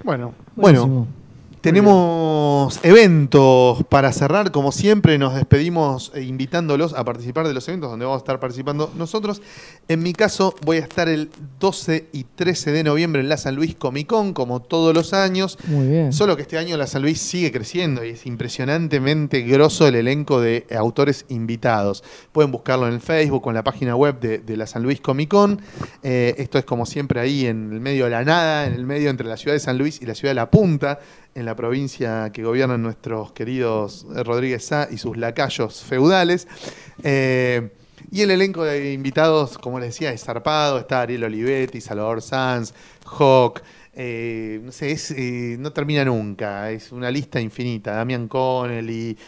Bueno, Bueno, Buenísimo. Tenemos eventos para cerrar, como siempre nos despedimos eh, invitándolos a participar de los eventos donde vamos a estar participando nosotros. En mi caso voy a estar el 12 y 13 de noviembre en la San Luis Comic Con, como todos los años. Muy bien. Solo que este año la San Luis sigue creciendo y es impresionantemente grosso el elenco de autores invitados. Pueden buscarlo en el Facebook o en la página web de, de la San Luis Comic Con. Eh, esto es como siempre ahí en el medio de la nada, en el medio entre la ciudad de San Luis y la ciudad de La Punta, en la provincia que gobiernan nuestros queridos Rodríguez Sá y sus lacayos feudales. Eh, y el elenco de invitados, como les decía, es zarpado. Está Ariel Olivetti, Salvador Sanz, Hawk. eh, no sé, eh, no termina nunca. Es una lista infinita. Damian Connelly.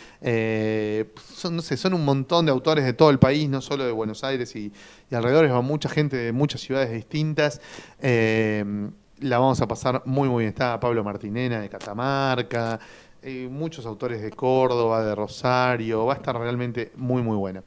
son, no sé, son un montón de autores de todo el país, no solo de Buenos Aires y, y alrededores. Va mucha gente de muchas ciudades distintas. La vamos a pasar muy, muy bien. Está Pablo Martinena de Catamarca. eh, muchos autores de Córdoba, de Rosario. Va a estar realmente muy, muy buena.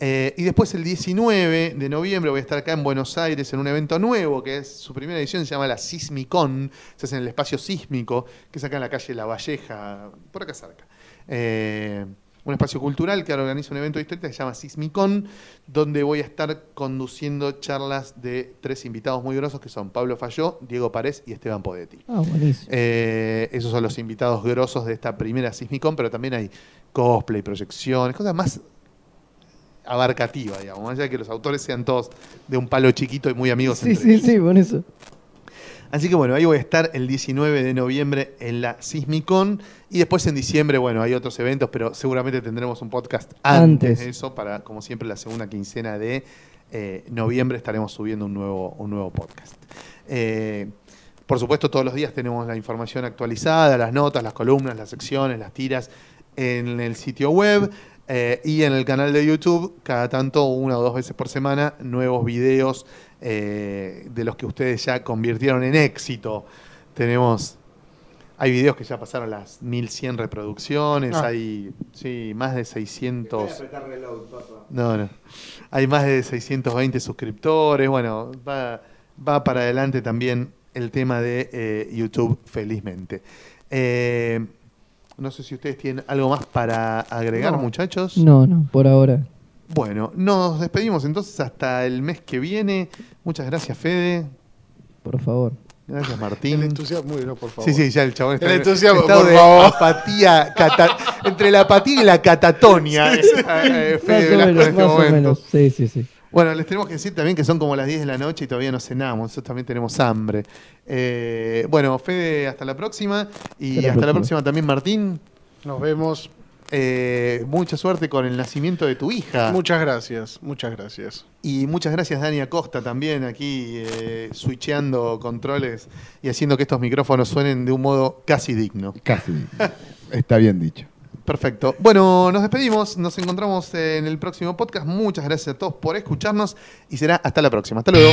Eh, y después el 19 de noviembre voy a estar acá en Buenos Aires en un evento nuevo, que es su primera edición, se llama la Sismicon, se hace en el espacio sísmico, que es acá en la calle La Valleja, por acá cerca. Eh, un espacio cultural que ahora organiza un evento de historieta que se llama Sismicon, donde voy a estar conduciendo charlas de tres invitados muy grosos que son Pablo Falló, Diego Párez y Esteban Podetti. Ah. Eh, esos son los invitados grosos de esta primera Sismicon, pero también hay cosplay, proyecciones, cosas más abarcativas, digamos, más allá de que los autores sean todos de un palo chiquito y muy amigos Sí, entre sí, ellos. sí, con eso. Así que bueno, ahí voy a estar el 19 de noviembre en la Sismicon y después en diciembre, bueno, hay otros eventos, pero seguramente tendremos un podcast antes, Antes. de eso para, como siempre, la segunda quincena de eh, noviembre estaremos subiendo un nuevo, un nuevo podcast. Eh, por supuesto, todos los días tenemos la información actualizada, las notas, las columnas, las secciones, las tiras en el sitio web eh, y en el canal de YouTube, cada tanto, una o dos veces por semana, nuevos videos eh, de los que ustedes ya convirtieron en éxito. Tenemos, hay videos que ya pasaron las 1100 reproducciones, Ah. hay sí, más de 600... No, no. Hay más de 620 suscriptores. Bueno, va, va para adelante también el tema de eh, YouTube, felizmente. Eh, no sé si ustedes tienen algo más para agregar, No. muchachos. No, no, por ahora. Bueno, nos despedimos entonces hasta el mes que viene. Muchas gracias, Fede. Por favor. Gracias, El Martín. entusiasmo, uy, no, por favor. Sí, sí, ya el chabón está El en entusiasmo, estado por de favor. apatía, cata- entre la apatía y la catatonia. eh, eh, Fede Más Velasco o en este más o momento. menos. Sí, sí, sí. Bueno, les tenemos que decir también que son como las 10 de la noche y todavía no cenamos. Nosotros también tenemos hambre. Eh, bueno, Fede, hasta la próxima. Y Hasta la hasta la próxima. próxima también, Martín. Nos vemos. Eh, mucha suerte con el nacimiento de tu hija. Muchas gracias, muchas gracias. Y muchas gracias, Dani Acosta, también aquí eh, switcheando controles y haciendo que estos micrófonos suenen de un modo casi digno. Casi. Está bien dicho. Perfecto. Bueno, nos despedimos. Nos encontramos en el próximo podcast. Muchas gracias a todos por escucharnos y será hasta la próxima. Hasta luego.